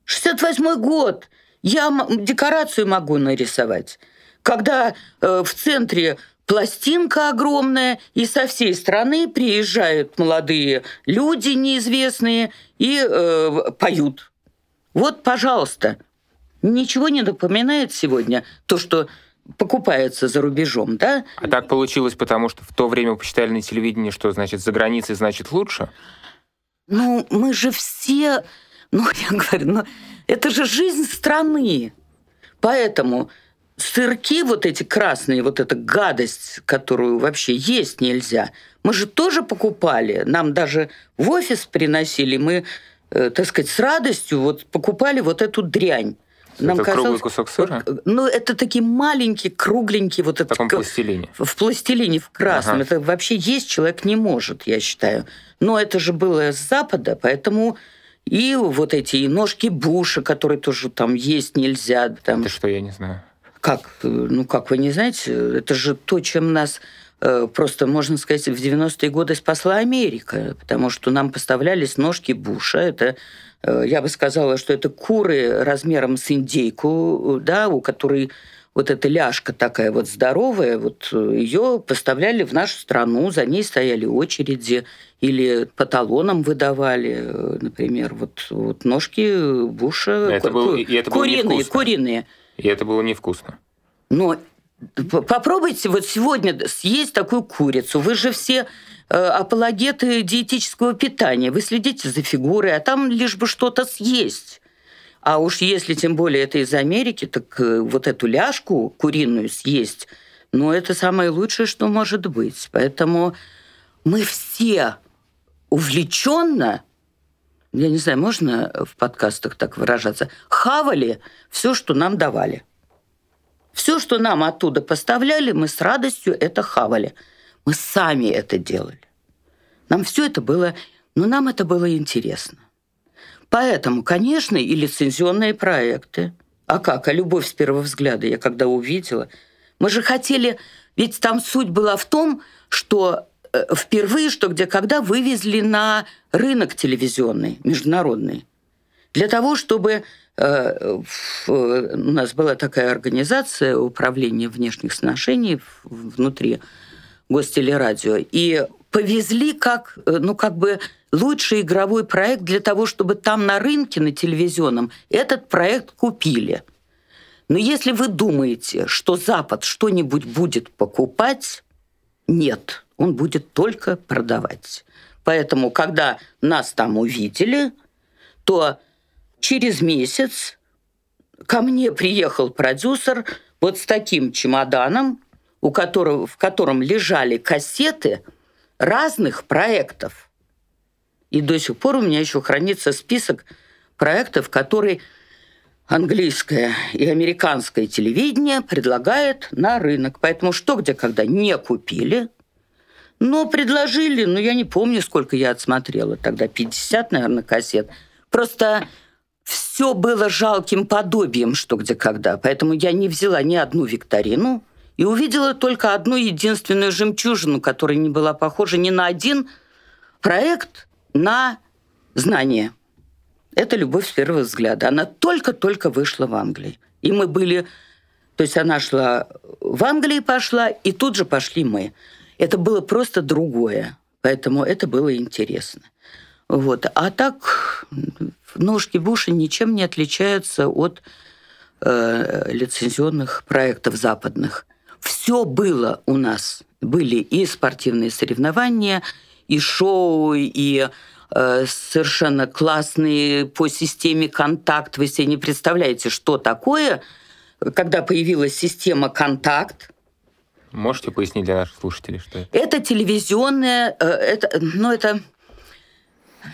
68 год. Я декорацию могу нарисовать. Когда э, в центре пластинка огромная, и со всей страны приезжают молодые люди неизвестные и э, поют. Вот, пожалуйста, ничего не напоминает сегодня то, что покупается за рубежом, да? А так получилось, потому что в то время посчитали на телевидении, что значит за границей значит лучше? Ну, мы же все, ну, я говорю, ну, это же жизнь страны. Поэтому сырки вот эти красные, вот эта гадость, которую вообще есть нельзя, мы же тоже покупали. Нам даже в офис приносили, мы, э, так сказать, с радостью вот покупали вот эту дрянь. Нам это казалось, круглый кусок сыра? Ну, это такие маленькие, кругленькие. Вот в таком это, пластилине? В пластилине, в красном. Ага. Это вообще есть человек не может, я считаю. Но это же было с Запада, поэтому и вот эти ножки Буша, которые тоже там есть нельзя. Там. Это что, я не знаю. Как? Ну, как вы не знаете? Это же то, чем нас э, просто, можно сказать, в 90-е годы спасла Америка, потому что нам поставлялись ножки Буша. Это Э, я бы сказала, что это куры размером с индейку, да, у которой вот эта ляжка такая вот здоровая, вот э, ее поставляли в нашу страну, за ней стояли очереди, или по талонам выдавали, например, вот, вот ножки Буша это ку- было, и это куриные, куриные. И это было невкусно. Но попробуйте вот сегодня съесть такую курицу. Вы же все Э, апологеты диетического питания. Вы следите за фигурой, а там лишь бы что-то съесть. А уж если тем более это из Америки, так э, вот эту ляжку куриную съесть, ну, это самое лучшее, что может быть. Поэтому мы все увлеченно, я не знаю, можно в подкастах так выражаться, хавали все, что нам давали. Все, что нам оттуда поставляли, мы с радостью это хавали. Мы сами это делали. Нам все это было, ну, нам это было интересно. Поэтому, конечно, и лицензионные проекты. А как? А любовь с первого взгляда я когда увидела. Мы же хотели... Ведь там суть была в том, что впервые, что где когда вывезли на рынок телевизионный, международный. Для того, чтобы э, у нас была такая организация управления внешних сношений внутри гостелерадио. И повезли как, э, ну, как бы лучший игровой проект для того, чтобы там на рынке, на телевизионном, этот проект купили. Но если вы думаете, что Запад что-нибудь будет покупать, нет, он будет только продавать. Поэтому, когда нас там увидели, то через месяц ко мне приехал продюсер вот с таким чемоданом, у которого, в котором лежали кассеты разных проектов. И до сих пор у меня еще хранится список проектов, которые английское и американское телевидение предлагает на рынок. Поэтому что, где, когда не купили, но предложили, ну, я не помню, сколько я отсмотрела тогда, 50, наверное, кассет. Просто все было жалким подобием, что где когда. Поэтому я не взяла ни одну викторину, и увидела только одну единственную жемчужину, которая не была похожа ни на один проект на знание. Это «Любовь с первого взгляда». Она только-только вышла в Англии. И мы были... То есть она шла в Англии пошла, и тут же пошли мы. Это было просто другое. Поэтому это было интересно. Вот. А так ножки Буша ничем не отличаются от э, лицензионных проектов западных. Все было у нас. Были и спортивные соревнования, и шоу, и э, совершенно классный по системе контакт. Вы себе не представляете, что такое, когда появилась система контакт. Можете пояснить для наших слушателей, что это? Это телевизионная, э, это, ну это,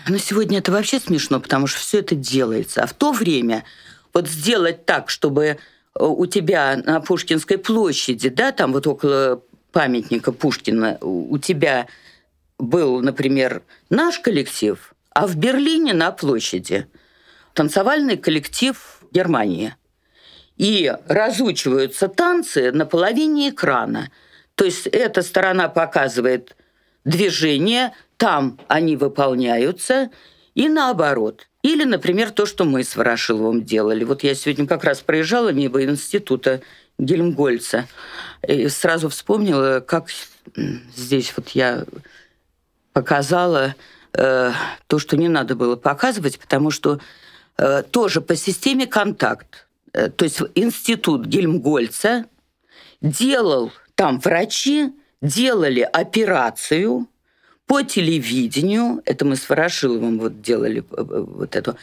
ну сегодня это вообще смешно, потому что все это делается. А в то время вот сделать так, чтобы э, у тебя на Пушкинской площади, да, там вот около памятника Пушкина у тебя был, например, наш коллектив, а в Берлине на площади танцевальный коллектив Германии. И разучиваются танцы на половине экрана. То есть эта сторона показывает движение, там они выполняются, и наоборот. Или, например, то, что мы с Ворошиловым делали. Вот я сегодня как раз проезжала мимо института Гельмгольца и сразу вспомнила, как здесь вот я показала э, то, что не надо было показывать, потому что э, тоже по системе контакт, то есть институт Гельмгольца делал, там врачи делали операцию по телевидению, это мы с Ворошиловым вот делали э, э, вот эту,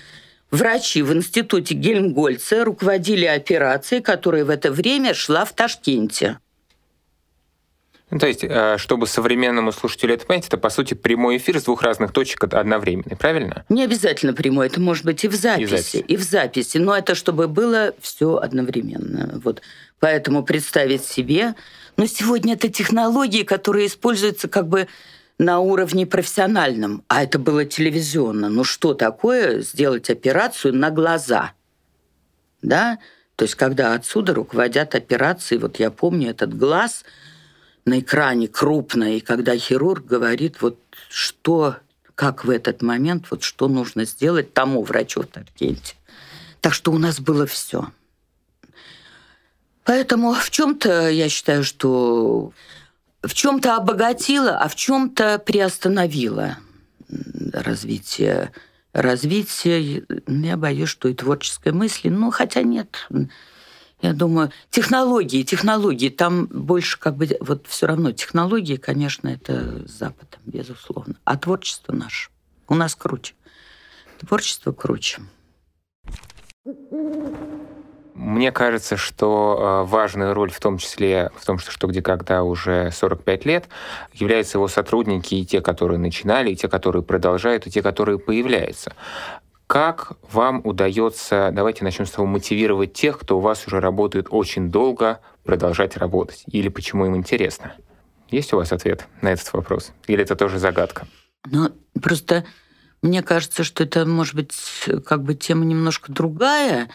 врачи в институте Гельмгольца руководили операцией, которая в это время шла в Ташкенте. Ну, то есть, э, чтобы современному слушателю это понять, это, по сути, прямой эфир с двух разных точек одновременно, правильно? Не обязательно прямой, это может быть и в записи, и, записи. и в записи, но это чтобы было все одновременно. Вот. Поэтому представить себе... Но сегодня это технологии, которые используются как бы на уровне профессиональном, а это было телевизионно. Ну что такое сделать операцию на глаза? Да? То есть когда отсюда руководят операцией, вот я помню этот глаз – на экране крупно, и когда хирург говорит, вот что, как в этот момент, вот что нужно сделать тому врачу в Таркенте. Так что у нас было все. Поэтому в чем-то я считаю, что в чем-то обогатило, а в чем-то приостановило развитие развитие, я боюсь, что и творческой мысли, ну, хотя нет, я думаю, технологии, технологии, там больше как бы вот все равно технологии, конечно, это с Западом, безусловно. А творчество наше у нас круче. Творчество круче. Мне кажется, что э, важная роль в том числе в том, что «Что, где, когда» уже 45 лет, являются его сотрудники и те, которые начинали, и те, которые продолжают, и те, которые появляются. Как вам удается, давайте начнем с того, мотивировать тех, кто у вас уже работает очень долго, продолжать работать? Или почему им интересно? Есть у вас ответ на этот вопрос? Или это тоже загадка? Ну, просто мне кажется, что это, может быть, как бы тема немножко другая,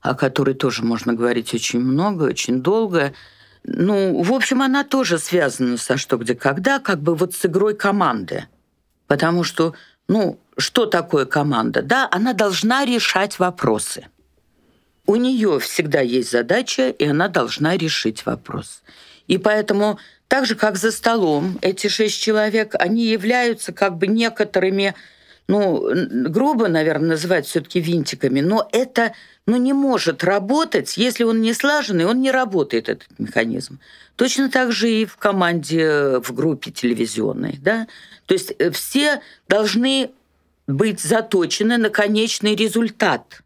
о которой тоже можно говорить очень много, очень долго. Ну, в общем, она тоже связана со «Что, где, когда», как бы вот с игрой команды. Потому что ну, что такое команда? Да, она должна решать вопросы. У нее всегда есть задача, и она должна решить вопрос. И поэтому, так же, как за столом, эти шесть человек, они являются как бы некоторыми, ну, грубо, наверное, называть все-таки винтиками, но это ну, не может работать, если он не слаженный, он не работает, этот механизм. Точно так же и в команде, в группе телевизионной. Да? То есть э, все должны быть заточены на конечный результат.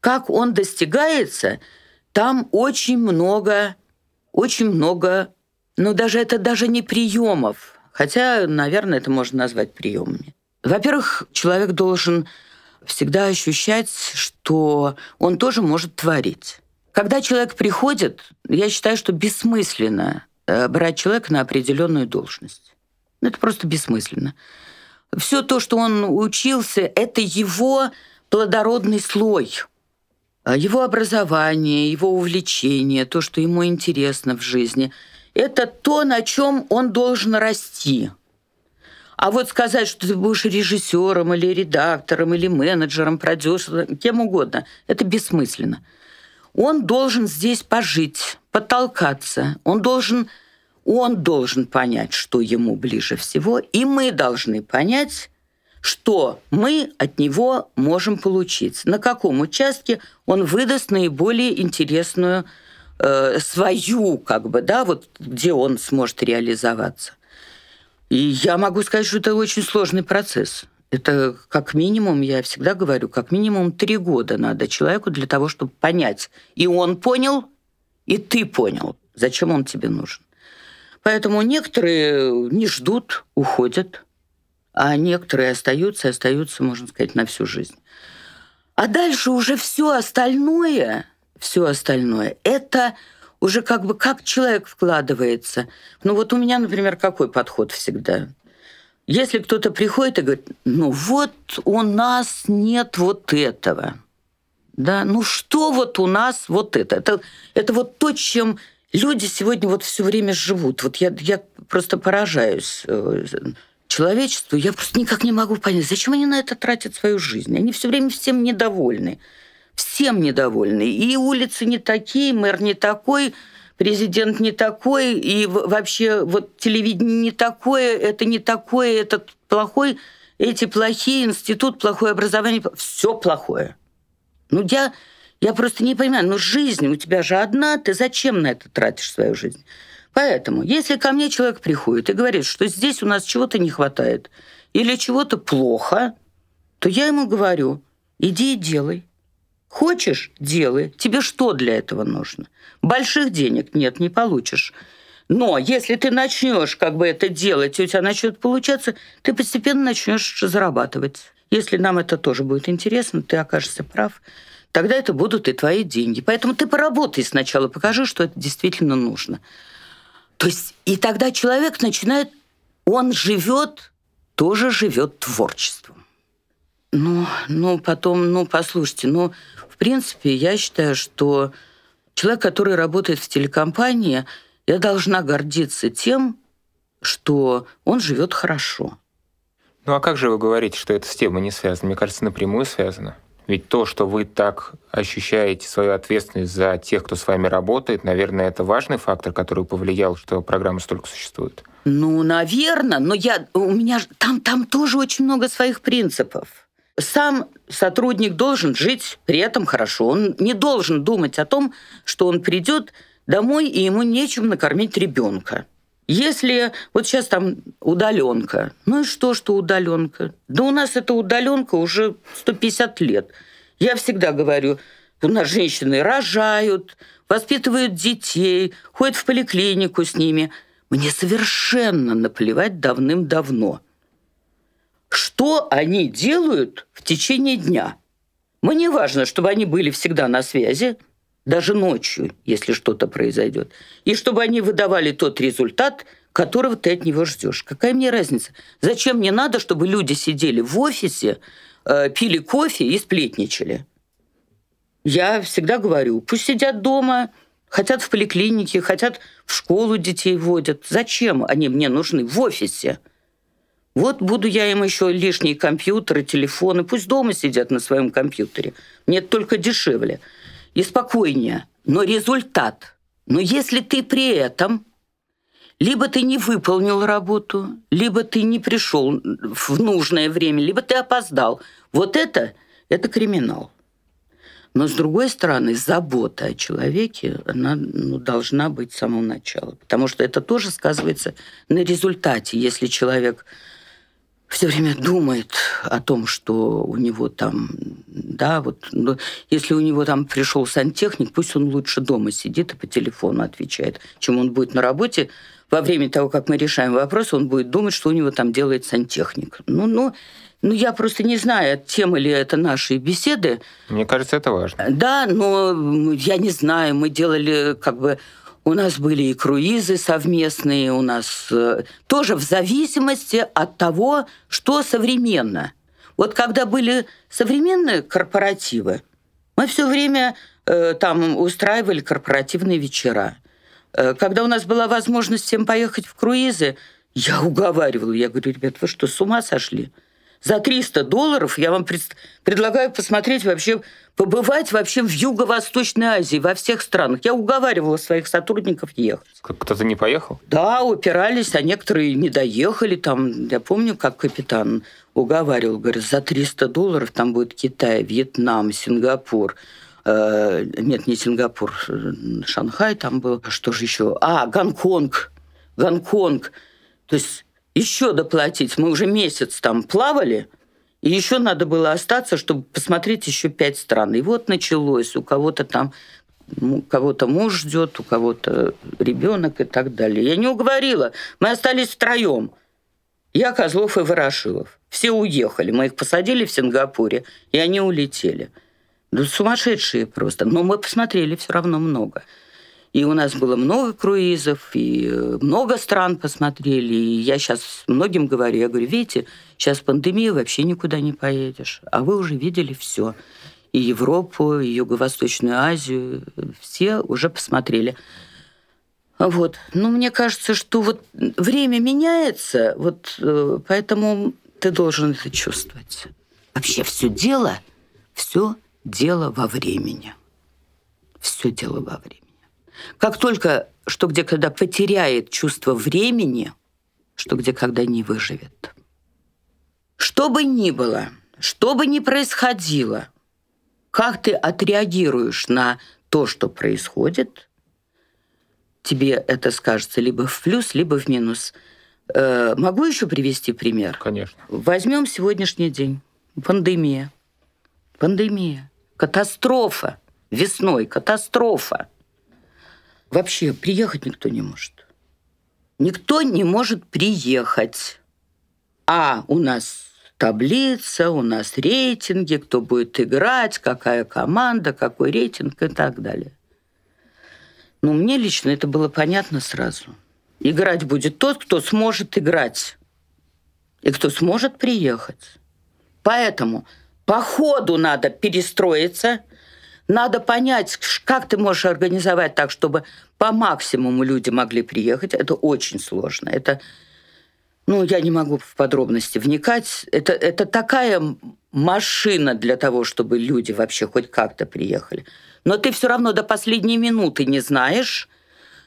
Как он достигается, там очень много, очень много, ну даже это даже не приемов, хотя, наверное, это можно назвать приемами. Во-первых, человек должен всегда ощущать, что он тоже может творить. Когда человек приходит, я считаю, что бессмысленно э, брать человека на определенную должность. Ну, это просто бессмысленно. Все то, что он учился, это его плодородный слой. А его образование, его увлечение, то, что ему интересно в жизни, это то, на чем он должен расти. А вот сказать, что ты будешь режиссером или редактором или менеджером, продюсером, кем угодно, это бессмысленно. Он должен здесь пожить, потолкаться. Он должен он должен понять, что ему ближе всего, и мы должны понять, что мы от него можем получить, на каком участке он выдаст наиболее интересную э, свою, как бы, да, вот где он сможет реализоваться. И я могу сказать, что это очень сложный процесс. Это как минимум, я всегда говорю, как минимум три года надо человеку для того, чтобы понять. И он понял, и ты понял, зачем он тебе нужен. Поэтому некоторые не ждут, уходят, а некоторые остаются, остаются, можно сказать, на всю жизнь. А дальше уже все остальное, все остальное, это уже как бы как человек вкладывается. Ну вот у меня, например, какой подход всегда? Если кто-то приходит и говорит, ну вот у нас нет вот этого, да, ну что вот у нас вот это? Это, это вот то, чем люди сегодня вот все время живут. Вот я, я просто поражаюсь э, человечеству. Я просто никак не могу понять, зачем они на это тратят свою жизнь. Они все время всем недовольны. Всем недовольны. И улицы не такие, мэр не такой, президент не такой, и вообще вот телевидение не такое, это не такое, этот плохой, эти плохие, институт, плохое образование, все плохое. Ну, я я просто не понимаю, ну жизнь у тебя же одна, ты зачем на это тратишь свою жизнь? Поэтому, если ко мне человек приходит и говорит, что здесь у нас чего-то не хватает или чего-то плохо, то я ему говорю, иди и делай. Хочешь – делай. Тебе что для этого нужно? Больших денег нет, не получишь. Но если ты начнешь как бы это делать, и у тебя начнет получаться, ты постепенно начнешь зарабатывать. Если нам это тоже будет интересно, ты окажешься прав – тогда это будут и твои деньги. Поэтому ты поработай сначала, покажи, что это действительно нужно. То есть и тогда человек начинает, он живет, тоже живет творчеством. Ну, ну, потом, ну, послушайте, ну, принципе, я считаю, что человек, который работает в телекомпании, я должна гордиться тем, что он живет хорошо. Ну а как же вы говорите, что это с темой не связано? Мне кажется, напрямую связано. Ведь то, что вы так ощущаете свою ответственность за тех, кто с вами работает, наверное, это важный фактор, который повлиял, что программа столько существует. Ну, наверное, но я, у меня там, там тоже очень много своих принципов. Сам сотрудник должен жить при этом хорошо. Он не должен думать о том, что он придет домой и ему нечем накормить ребенка. Если вот сейчас там удаленка, ну и что, что удаленка? Да у нас эта удаленка уже 150 лет. Я всегда говорю, у нас женщины рожают, воспитывают детей, ходят в поликлинику с ними. Мне совершенно наплевать давным-давно. Что они делают в течение дня? Мне важно, чтобы они были всегда на связи, даже ночью, если что-то произойдет. И чтобы они выдавали тот результат, которого ты от него ждешь. Какая мне разница? Зачем мне надо, чтобы люди сидели в офисе, э, пили кофе и сплетничали? Я всегда говорю, пусть сидят дома, хотят в поликлинике, хотят в школу детей водят. Зачем они мне нужны в офисе? Вот буду я им еще лишние компьютеры, телефоны. Пусть дома сидят на своем компьютере. Мне только дешевле и спокойнее, но результат. Но если ты при этом либо ты не выполнил работу, либо ты не пришел в нужное время, либо ты опоздал. Вот это, это криминал. Но, с другой стороны, забота о человеке, она ну, должна быть с самого начала. Потому что это тоже сказывается на результате. Если человек все время думает о том, что у него там, да, вот, ну, если у него там пришел сантехник, пусть он лучше дома сидит и по телефону отвечает, чем он будет на работе. Во время того, как мы решаем вопрос, он будет думать, что у него там делает сантехник. Ну, ну, ну, я просто не знаю, тема ли это наши беседы. Мне кажется, это важно. Да, но я не знаю, мы делали как бы у нас были и круизы совместные, у нас э, тоже в зависимости от того, что современно. Вот когда были современные корпоративы, мы все время э, там устраивали корпоративные вечера. Э, когда у нас была возможность всем поехать в круизы, я уговаривала, я говорю, ребят, вы что, с ума сошли? За 300 долларов я вам пред... предлагаю посмотреть вообще, побывать вообще в Юго-Восточной Азии, во всех странах. Я уговаривала своих сотрудников ехать. Кто-то не поехал? Да, упирались, а некоторые не доехали. Там, я помню, как капитан уговаривал, говорит, за 300 долларов там будет Китай, Вьетнам, Сингапур. Э, нет, не Сингапур, Шанхай там был. Что же еще? А, Гонконг. Гонконг. То есть еще доплатить. Мы уже месяц там плавали, И еще надо было остаться, чтобы посмотреть еще пять стран. И вот началось. У кого-то там у кого-то муж ждет, у кого-то ребенок и так далее. Я не уговорила. Мы остались втроем. Я, Козлов и Ворошилов. Все уехали. Мы их посадили в Сингапуре, и они улетели. Да сумасшедшие просто. Но мы посмотрели все равно много. И у нас было много круизов, и э, много стран посмотрели. И я сейчас многим говорю, я говорю, видите, сейчас пандемия, вообще никуда не поедешь. А вы уже видели все. И Европу, и Юго-Восточную Азию, все уже посмотрели. Вот. Ну, мне кажется, что вот время меняется, вот э, поэтому ты должен это чувствовать. Вообще все дело, все дело во времени. Все дело во времени. Как только что где когда потеряет чувство времени, что где когда не выживет. Что бы ни было, что бы ни происходило, как ты отреагируешь на то, что происходит, тебе это скажется либо в плюс, либо в минус. Э, могу еще привести пример? Конечно. Возьмем сегодняшний день. Пандемия. Пандемия. Катастрофа. Весной катастрофа. Вообще приехать никто не может. Никто не может приехать. А у нас таблица, у нас рейтинги, кто будет играть, какая команда, какой рейтинг и так далее. Но мне лично это было понятно сразу. Играть будет тот, кто сможет играть и кто сможет приехать. Поэтому по ходу надо перестроиться – надо понять, как ты можешь организовать так, чтобы по максимуму люди могли приехать. Это очень сложно. Это, ну, я не могу в подробности вникать. Это, это такая машина для того, чтобы люди вообще хоть как-то приехали. Но ты все равно до последней минуты не знаешь,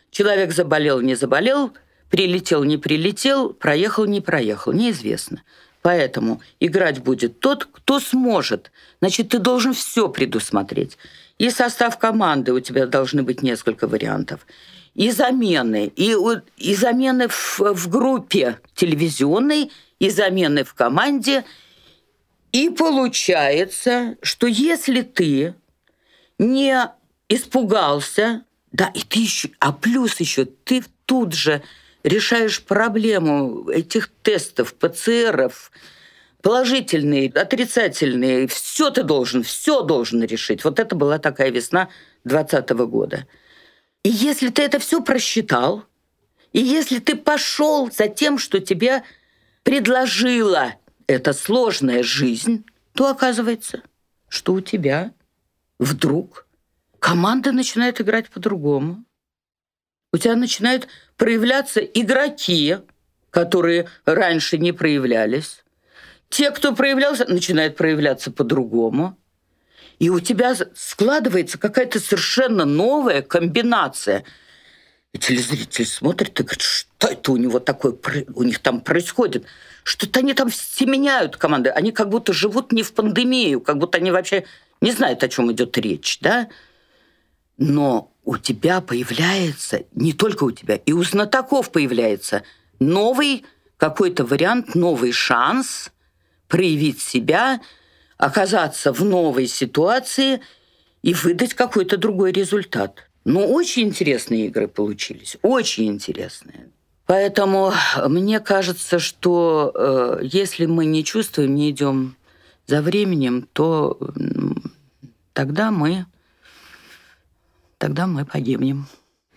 человек заболел, не заболел, прилетел, не прилетел, проехал, не проехал, неизвестно. Поэтому играть будет тот, кто сможет. Значит, ты должен все предусмотреть. И состав команды у тебя должны быть несколько вариантов. И замены. И, и замены в, в группе телевизионной, и замены в команде. И получается, что если ты не испугался, да, и ты еще, а плюс еще ты тут же решаешь проблему этих тестов, ПЦРов, положительные, отрицательные, все ты должен, все должен решить. Вот это была такая весна 2020 года. И если ты это все просчитал, и если ты пошел за тем, что тебе предложила эта сложная жизнь, то оказывается, что у тебя вдруг команда начинает играть по-другому. У тебя начинают проявляться игроки, которые раньше не проявлялись. Те, кто проявлялся, начинают проявляться по-другому. И у тебя складывается какая-то совершенно новая комбинация. И телезритель смотрит и говорит, что это у него такое, у них там происходит. Что-то они там семеняют команды. Они как будто живут не в пандемию, как будто они вообще не знают, о чем идет речь. Да? Но у тебя появляется, не только у тебя, и у знатоков появляется новый какой-то вариант, новый шанс проявить себя, оказаться в новой ситуации и выдать какой-то другой результат. Ну, очень интересные игры получились, очень интересные. Поэтому мне кажется, что э, если мы не чувствуем, не идем за временем, то э, тогда мы тогда мы погибнем.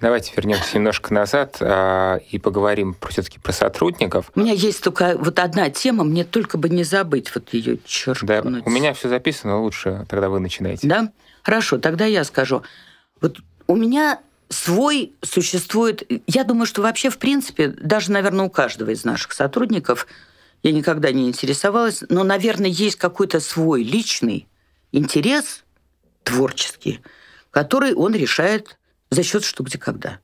Давайте вернемся немножко назад э, и поговорим все-таки про сотрудников. У меня есть только вот одна тема, мне только бы не забыть вот ее черкнуть. Да, у меня все записано, лучше тогда вы начинаете. Да? Хорошо, тогда я скажу. Вот у меня свой существует... Я думаю, что вообще, в принципе, даже, наверное, у каждого из наших сотрудников, я никогда не интересовалась, но, наверное, есть какой-то свой личный интерес творческий, который он решает за счет что, где, когда.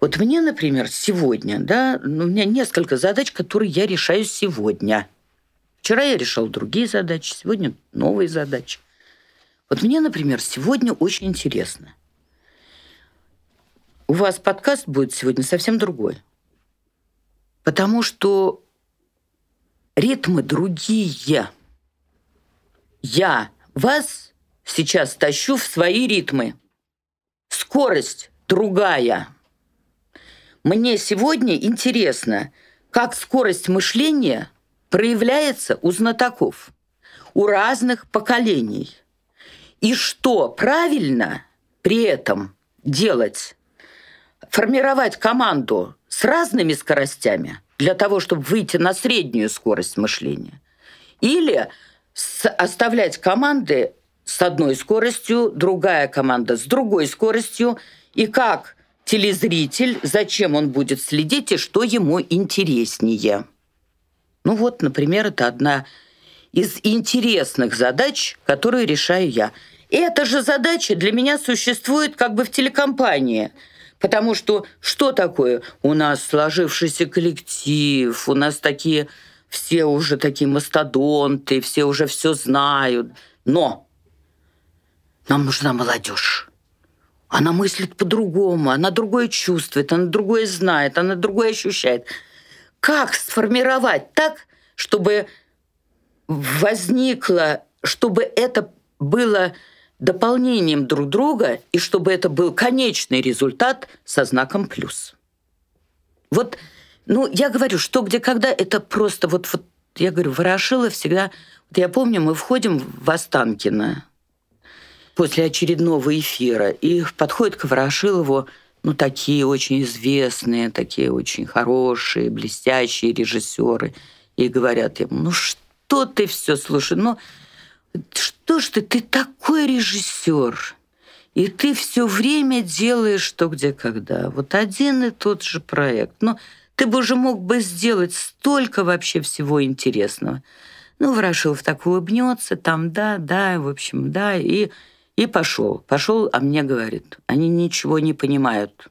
Вот мне, например, сегодня, да, ну, у меня несколько задач, которые я решаю сегодня. Вчера я решал другие задачи, сегодня новые задачи. Вот мне, например, сегодня очень интересно. У вас подкаст будет сегодня совсем другой. Потому что ритмы другие. Я вас сейчас тащу в свои ритмы. Скорость другая. Мне сегодня интересно, как скорость мышления проявляется у знатоков, у разных поколений. И что правильно при этом делать? Формировать команду с разными скоростями для того, чтобы выйти на среднюю скорость мышления. Или оставлять команды с одной скоростью, другая команда с другой скоростью, и как телезритель, зачем он будет следить и что ему интереснее. Ну вот, например, это одна из интересных задач, которую решаю я. И эта же задача для меня существует как бы в телекомпании. Потому что что такое? У нас сложившийся коллектив, у нас такие все уже такие мастодонты, все уже все знают. Но нам нужна молодежь. Она мыслит по-другому, она другое чувствует, она другое знает, она другое ощущает. Как сформировать так, чтобы возникло, чтобы это было дополнением друг друга и чтобы это был конечный результат со знаком плюс. Вот, ну, я говорю, что, где, когда, это просто вот, вот я говорю, Ворошила всегда... Вот я помню, мы входим в Останкино, после очередного эфира. И подходит к Ворошилову ну, такие очень известные, такие очень хорошие, блестящие режиссеры. И говорят ему, ну что ты все, слушай, ну что ж ты, ты такой режиссер, и ты все время делаешь что, где, когда. Вот один и тот же проект. Ну, ты бы уже мог бы сделать столько вообще всего интересного. Ну, Ворошилов так улыбнется, там, да, да, в общем, да, и и пошел. Пошел, а мне говорит, они ничего не понимают.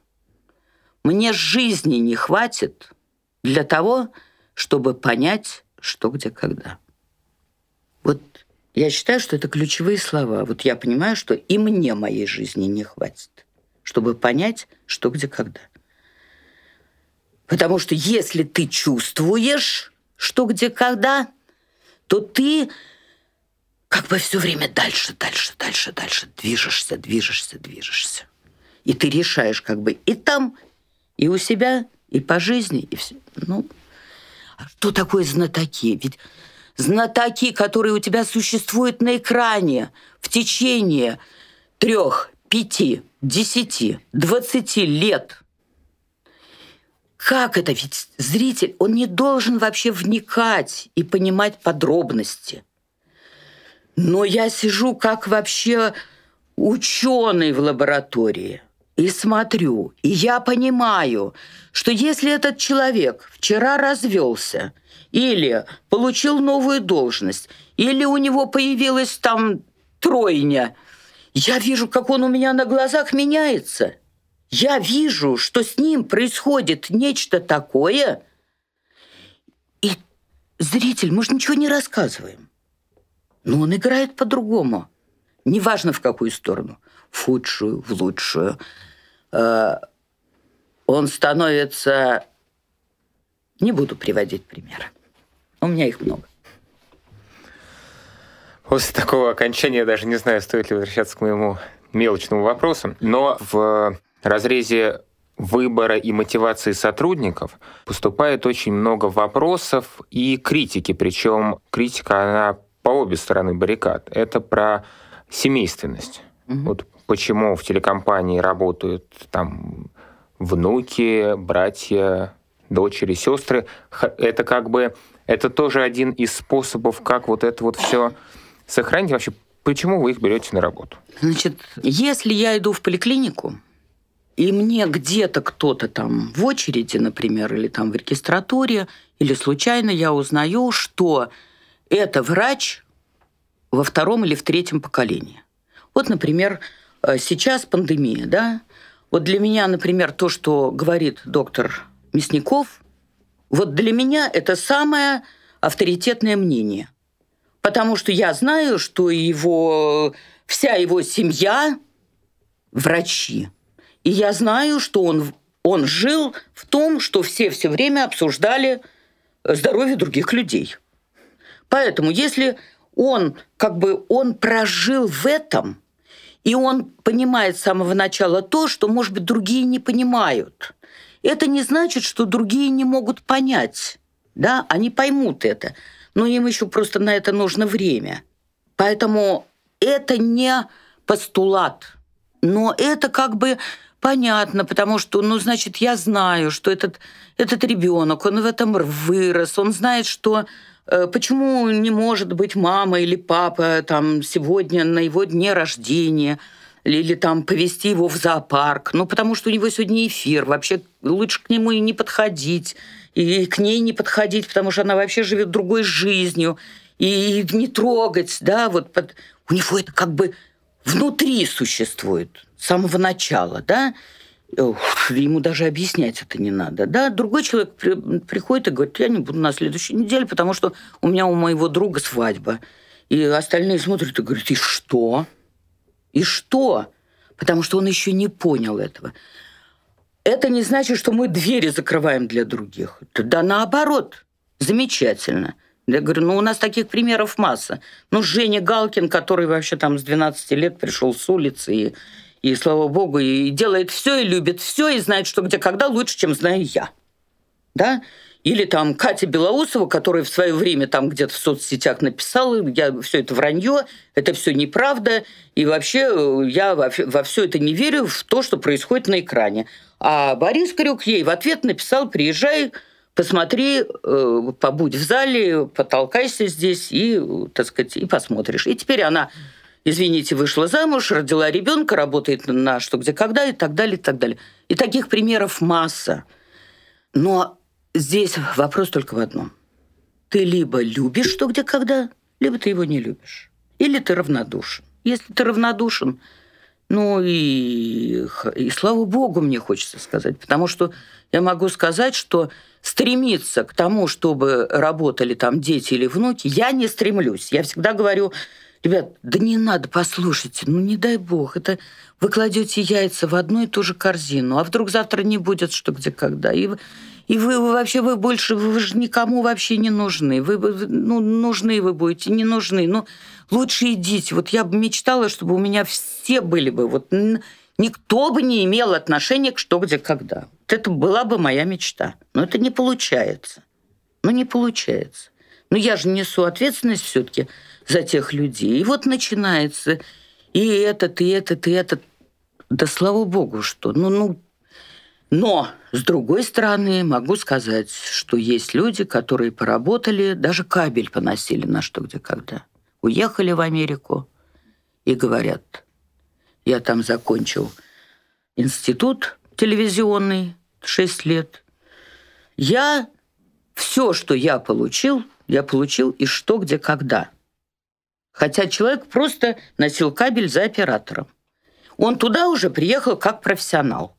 Мне жизни не хватит для того, чтобы понять, что, где, когда. Вот я считаю, что это ключевые слова. Вот я понимаю, что и мне моей жизни не хватит, чтобы понять, что, где, когда. Потому что если ты чувствуешь, что, где, когда, то ты как бы все время дальше, дальше, дальше, дальше движешься, движешься, движешься. И ты решаешь как бы и там, и у себя, и по жизни, и все. Ну, а что такое знатоки? Ведь знатоки, которые у тебя существуют на экране в течение трех, пяти, десяти, двадцати лет. Как это? Ведь зритель, он не должен вообще вникать и понимать подробности – но я сижу как вообще ученый в лаборатории и смотрю, и я понимаю, что если этот человек вчера развелся или получил новую должность, или у него появилась там тройня, я вижу, как он у меня на глазах меняется. Я вижу, что с ним происходит нечто такое, и зритель, мы же ничего не рассказываем. Но он играет по-другому. Неважно в какую сторону. В худшую, в лучшую. Э, он становится... Не буду приводить примеры. У меня их много. После такого окончания я даже не знаю, стоит ли возвращаться к моему мелочному вопросу. Но в разрезе выбора и мотивации сотрудников поступает очень много вопросов и критики. Причем критика, она по обе стороны баррикад. Это про семейственность. Угу. Вот почему в телекомпании работают там внуки, братья, дочери, сестры. Это как бы это тоже один из способов, как вот это вот все сохранить. Вообще, почему вы их берете на работу? Значит, если я иду в поликлинику, и мне где-то кто-то там в очереди, например, или там в регистратуре, или случайно я узнаю, что это врач во втором или в третьем поколении. Вот, например, э, сейчас пандемия, да? Вот для меня, например, то, что говорит доктор Мясников, вот для меня это самое авторитетное мнение. Потому что я знаю, что его, вся его семья врачи. И я знаю, что он, он жил в том, что все все время обсуждали здоровье других людей – Поэтому, если он как бы он прожил в этом, и он понимает с самого начала то, что, может быть, другие не понимают. Это не значит, что другие не могут понять. Да, они поймут это, но им еще просто на это нужно время. Поэтому это не постулат, но это как бы понятно, потому что, ну, значит, я знаю, что этот, этот ребенок, он в этом вырос, он знает, что почему не может быть мама или папа там сегодня на его дне рождения, или там повести его в зоопарк, ну, потому что у него сегодня эфир, вообще лучше к нему и не подходить, и к ней не подходить, потому что она вообще живет другой жизнью, и не трогать, да, вот под... у него это как бы внутри существует с самого начала, да, ему даже объяснять это не надо. Да, другой человек при, приходит и говорит, я не буду на следующей неделе, потому что у меня у моего друга свадьба. И остальные смотрят и говорят, и что? И что? Потому что он еще не понял этого. Это не значит, что мы двери закрываем для других. Да наоборот, замечательно. Я говорю, ну у нас таких примеров масса. Ну Женя Галкин, который вообще там с 12 лет пришел с улицы и, и слава богу, и делает все, и любит все, и знает, что где когда лучше, чем знаю я. Да? Или там Катя Белоусова, которая в свое время там где-то в соцсетях написала, я все это вранье, это все неправда, и вообще э, я во, во все это не верю в то, что происходит на экране. А Борис Крюк ей в ответ написал, приезжай, посмотри, э, побудь в зале, потолкайся здесь и, так сказать, и посмотришь. И теперь она, извините, вышла замуж, родила ребенка, работает на что, где, когда и так далее, и так далее. И таких примеров масса. Но здесь вопрос только в одном. Ты либо любишь что, где, когда, либо ты его не любишь. Или ты равнодушен. Если ты равнодушен, ну и, и слава богу, мне хочется сказать, потому что я могу сказать, что стремиться к тому, чтобы работали там дети или внуки, я не стремлюсь. Я всегда говорю, ребят, да не надо, послушайте, ну не дай бог, это вы кладете яйца в одну и ту же корзину, а вдруг завтра не будет что где когда. И, и вы, вы вообще вы больше, вы же никому вообще не нужны. Вы ну, нужны вы будете, не нужны. Ну, лучше идите. Вот я бы мечтала, чтобы у меня все были бы вот никто бы не имел отношения к что, где, когда. Вот это была бы моя мечта. Но это не получается. Ну, не получается. Но я же несу ответственность все-таки за тех людей. И вот начинается и этот, и этот, и этот. Да слава богу, что. Ну, ну, но, с другой стороны, могу сказать, что есть люди, которые поработали, даже кабель поносили на что, где, когда. Уехали в Америку и говорят, я там закончил институт телевизионный 6 лет. Я все, что я получил, я получил и что, где, когда. Хотя человек просто носил кабель за оператором. Он туда уже приехал как профессионал.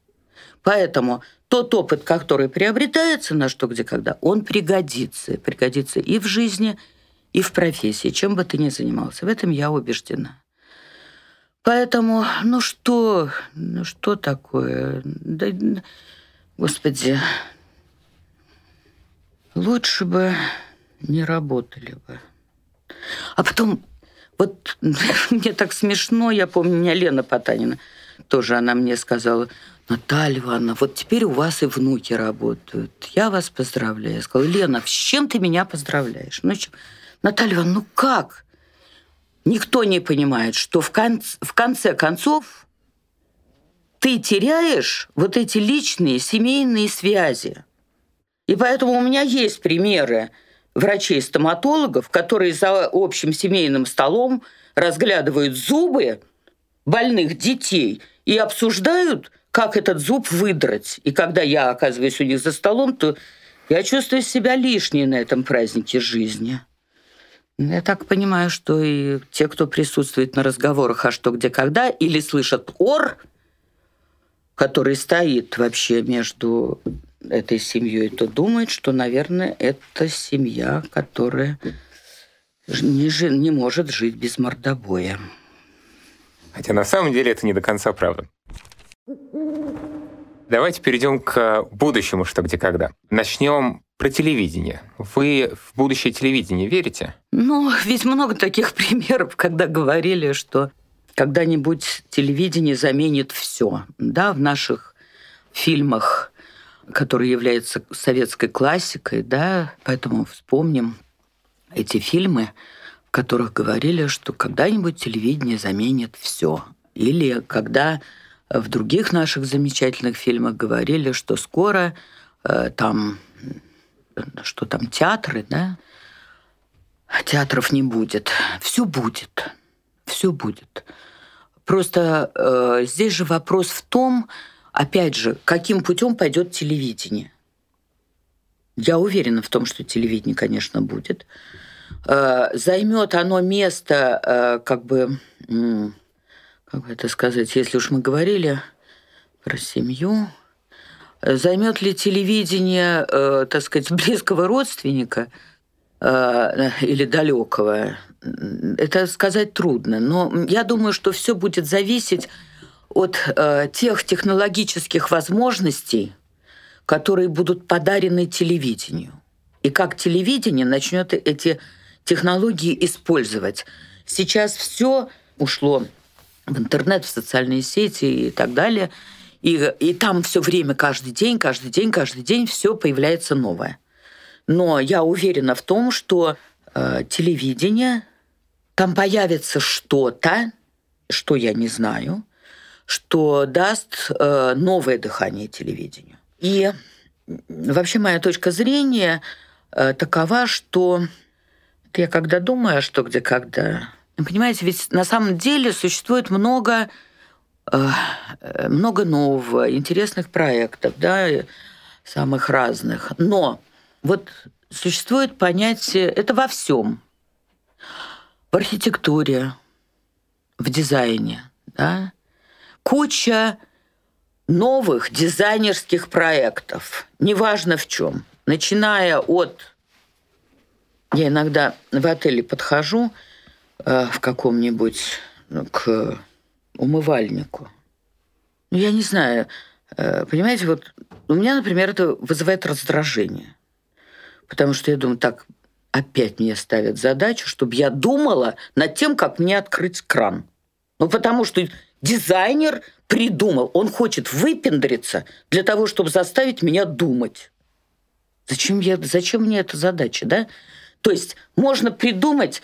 Поэтому тот опыт, который приобретается на что, где, когда, он пригодится. Пригодится и в жизни, и в профессии, чем бы ты ни занимался. В этом я убеждена. Поэтому, ну что, ну что такое? Да, господи, лучше бы не работали бы. А потом, вот мне так смешно, я помню, меня Лена Потанина, тоже она мне сказала, Наталья Ивановна, вот теперь у вас и внуки работают. Я вас поздравляю. Я сказала, Лена, с чем ты меня поздравляешь? Ну, Наталья Ивановна, ну как? никто не понимает, что в, кон в конце концов ты теряешь вот эти личные семейные связи. И поэтому у меня есть примеры врачей-стоматологов, которые за общим семейным столом разглядывают зубы больных детей и обсуждают, как этот зуб выдрать. И когда я оказываюсь у них за столом, то я чувствую себя лишней на этом празднике жизни. Я так понимаю, что и те, кто присутствует на разговорах «А что, где, когда» или слышат «ор», который стоит вообще между этой семьей, то думают, что, наверное, это семья, которая не, жи- не может жить без мордобоя. Хотя на самом деле это не до конца правда. Давайте перейдем к будущему «Что, где, когда». Начнем Про телевидение. Вы в будущее телевидение верите? Ну, ведь много таких примеров, когда говорили, что когда-нибудь телевидение заменит все. Да, в наших фильмах, которые являются советской классикой, да, поэтому вспомним эти фильмы, в которых говорили, что когда-нибудь телевидение заменит все. Или когда в других наших замечательных фильмах говорили, что скоро э, там, что там театры, да, театров не будет. Все будет. Все будет. Просто э, здесь же вопрос в том, опять же, каким путем пойдет телевидение. Я уверена в том, что телевидение, конечно, будет. Э, займет оно место, э, как бы, как это сказать, если уж мы говорили про семью, займет ли телевидение, э, так сказать, близкого родственника или далекого, это сказать трудно. Но я думаю, что все будет зависеть от тех технологических возможностей, которые будут подарены телевидению. И как телевидение начнет эти технологии использовать. Сейчас все ушло в интернет, в социальные сети и так далее. И, и там все время, каждый день, каждый день, каждый день все появляется новое. Но я уверена в том, что э, телевидение, там появится что-то, что я не знаю, что даст э, новое дыхание телевидению. И вообще моя точка зрения э, такова, что я когда думаю, что где когда, понимаете, ведь на самом деле существует много, э, много нового, интересных проектов, да, самых разных. Но вот существует понятие, это во всем, в архитектуре, в дизайне, да, куча новых дизайнерских проектов, неважно в чем, начиная от я иногда в отеле подхожу э, в каком-нибудь ну, к умывальнику. Ну, я не знаю, э, понимаете, вот у меня, например, это вызывает раздражение. Потому что я думаю, так, опять мне ставят задачу, чтобы я думала над тем, как мне открыть кран. Ну, потому что дизайнер придумал, он хочет выпендриться для того, чтобы заставить меня думать. Зачем, я, зачем мне эта задача, да? То есть можно придумать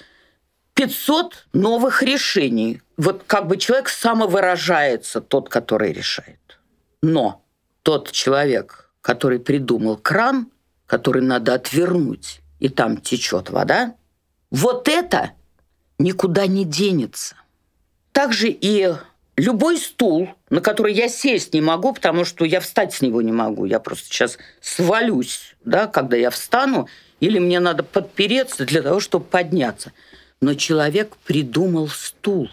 500 новых решений. Вот как бы человек самовыражается, тот, который решает. Но тот человек, который придумал кран, который надо отвернуть, и там течет вода, вот это никуда не денется. Также и любой стул, на который я сесть не могу, потому что я встать с него не могу. Я просто сейчас свалюсь, да, когда я встану, или мне надо подпереться для того, чтобы подняться. Но человек придумал стул,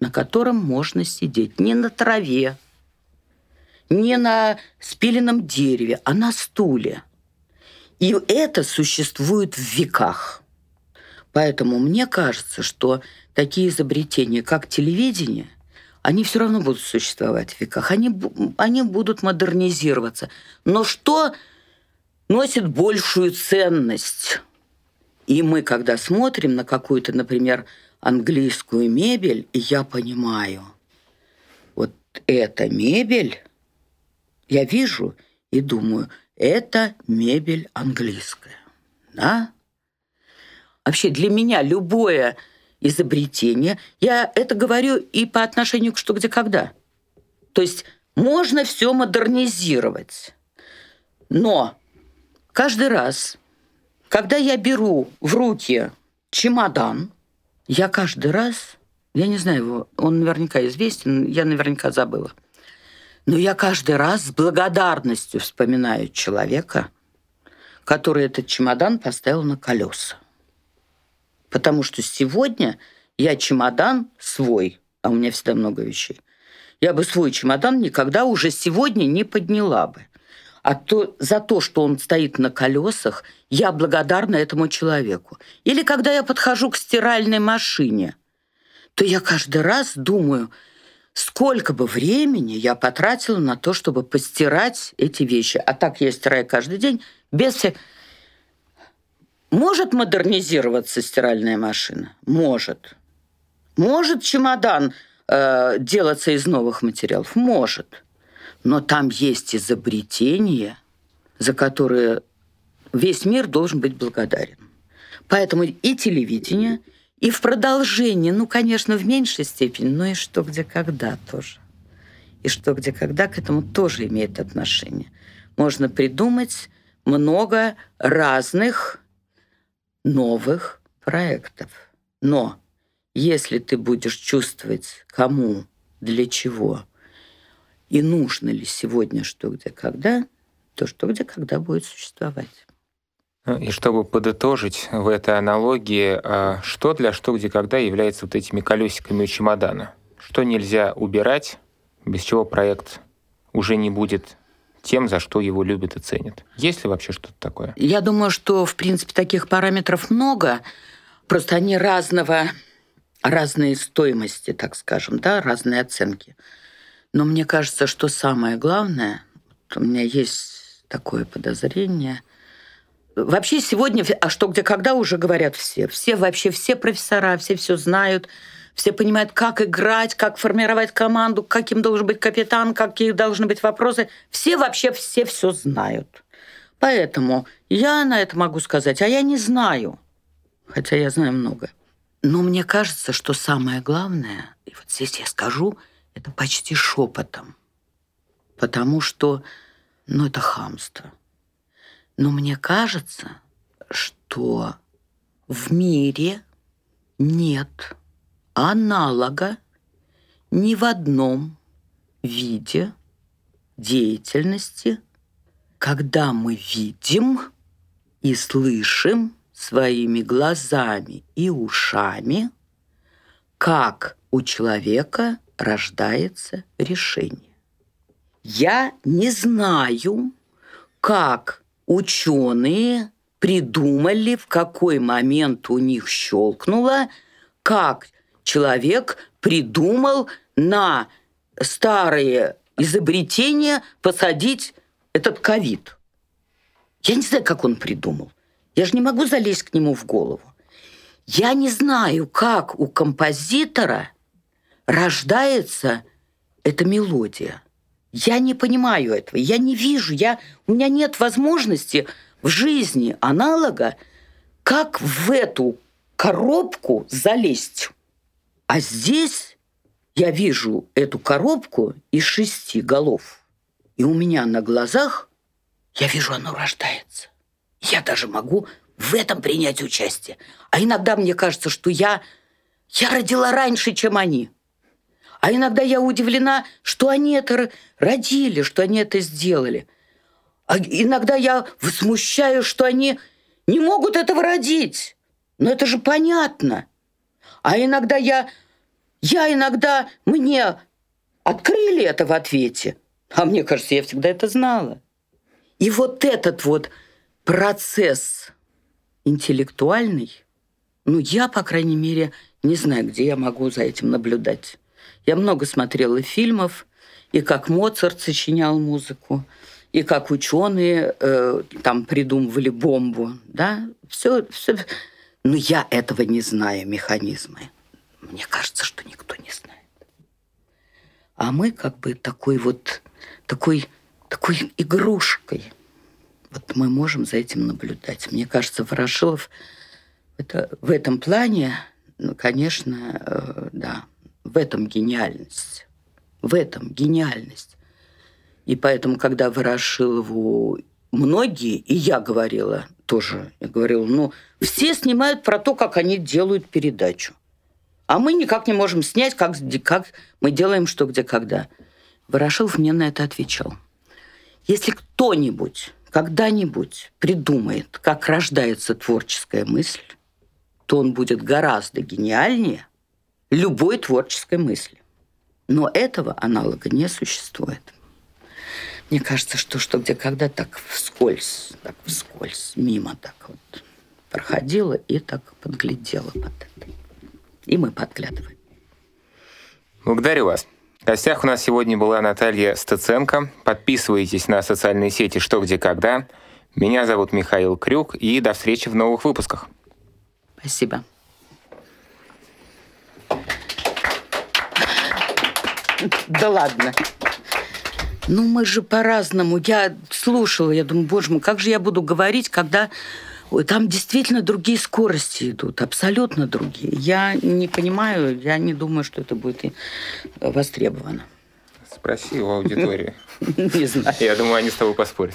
на котором можно сидеть не на траве, не на спиленном дереве, а на стуле. И это существует в веках. Поэтому мне кажется, что такие изобретения, как телевидение, они все равно будут существовать в веках. Они, они будут модернизироваться. Но что носит большую ценность. И мы, когда смотрим на какую-то, например, английскую мебель, и я понимаю, вот эта мебель, я вижу и думаю, это мебель английская. Да? Вообще для меня любое изобретение, я это говорю и по отношению к что, где, когда. То есть можно все модернизировать. Но Каждый раз, когда я беру в руки чемодан, я каждый раз, я не знаю его, он наверняка известен, я наверняка забыла, но я каждый раз с благодарностью вспоминаю человека, который этот чемодан поставил на колеса. Потому что сегодня я чемодан свой, а у меня всегда много вещей, я бы свой чемодан никогда уже сегодня не подняла бы а то, за то, что он стоит на колесах, я благодарна этому человеку. Или когда я подхожу к стиральной машине, то я каждый раз думаю, сколько бы времени я потратила на то, чтобы постирать эти вещи. А так я стираю каждый день без всех... Может модернизироваться стиральная машина? Может. Может чемодан э, делаться из новых материалов? Может. Но там есть изобретения, за которые весь мир должен быть благодарен. Поэтому и телевидение, и в продолжении, ну, конечно, в меньшей степени, но и что, где, когда тоже. И что, где, когда к этому тоже имеет отношение. Можно придумать много разных новых проектов. Но если ты будешь чувствовать, кому, для чего и нужно ли сегодня что, где, когда, то что, где, когда будет существовать. Ну, и чтобы подытожить в этой аналогии, а, что для что, где, когда является вот этими колесиками у чемодана? Что нельзя убирать, без чего проект уже не будет тем, за что его любят и ценят. Есть ли вообще что-то такое? Я думаю, что, в принципе, таких параметров много. Просто они разного, разные стоимости, так скажем, да, разные оценки. Но мне кажется, что самое главное, у меня есть такое подозрение. Вообще сегодня, а что, где, когда уже говорят все. Все вообще, все профессора, все все знают все понимают, как играть, как формировать команду, каким должен быть капитан, какие должны быть вопросы. Все вообще все все знают. Поэтому я на это могу сказать, а я не знаю, хотя я знаю много. Но мне кажется, что самое главное, и вот здесь я скажу, это почти шепотом, потому что, ну, это хамство. Но мне кажется, что в мире нет аналога ни в одном виде деятельности, когда мы видим и слышим своими глазами и ушами, как у человека рождается решение. Я не знаю, как ученые придумали, в какой момент у них щелкнуло, как человек придумал на старые изобретения посадить этот ковид. Я не знаю, как он придумал. Я же не могу залезть к нему в голову. Я не знаю, как у композитора рождается эта мелодия. Я не понимаю этого, я не вижу, я, у меня нет возможности в жизни аналога, как в эту коробку залезть. А здесь я вижу эту коробку из шести голов. И у меня на глазах, я вижу, оно рождается. Я даже могу в этом принять участие. А иногда мне кажется, что я, я родила раньше, чем они. А иногда я удивлена, что они это родили, что они это сделали. А иногда я возмущаю, что они не могут этого родить. Но это же понятно. А иногда я я иногда мне открыли это в ответе, а мне кажется, я всегда это знала. И вот этот вот процесс интеллектуальный, ну, я, по крайней мере, не знаю, где я могу за этим наблюдать. Я много смотрела фильмов, и как Моцарт сочинял музыку, и как ученые э, там придумывали бомбу, да, все, все. Но я этого не знаю, механизмы. Мне кажется, что никто не знает. А мы как бы такой вот, такой, такой игрушкой. Вот мы можем за этим наблюдать. Мне кажется, Ворошилов это, в этом плане, ну, конечно, э, да, в этом гениальность. В этом гениальность. И поэтому, когда Ворошилову многие, и я говорила тоже, я говорила, ну, все снимают про то, как они делают передачу. А мы никак не можем снять, как, как мы делаем что, где, когда. Ворошилов мне на это отвечал. Если кто-нибудь когда-нибудь придумает, как рождается творческая мысль, то он будет гораздо гениальнее любой творческой мысли. Но этого аналога не существует. Мне кажется, что что где когда так вскользь, так вскользь, мимо так вот проходила и так подглядела под это и мы подглядываем. Благодарю вас. В гостях у нас сегодня была Наталья Стаценко. Подписывайтесь на социальные сети «Что, где, когда». Меня зовут Михаил Крюк, и до встречи в новых выпусках. Спасибо. Да ладно. Ну, мы же по-разному. Я слушала, я думаю, боже мой, как же я буду говорить, когда там действительно другие скорости идут, абсолютно другие. Я не понимаю, я не думаю, что это будет э, востребовано. Спроси у аудитории. Не знаю. Я думаю, они с тобой поспорят.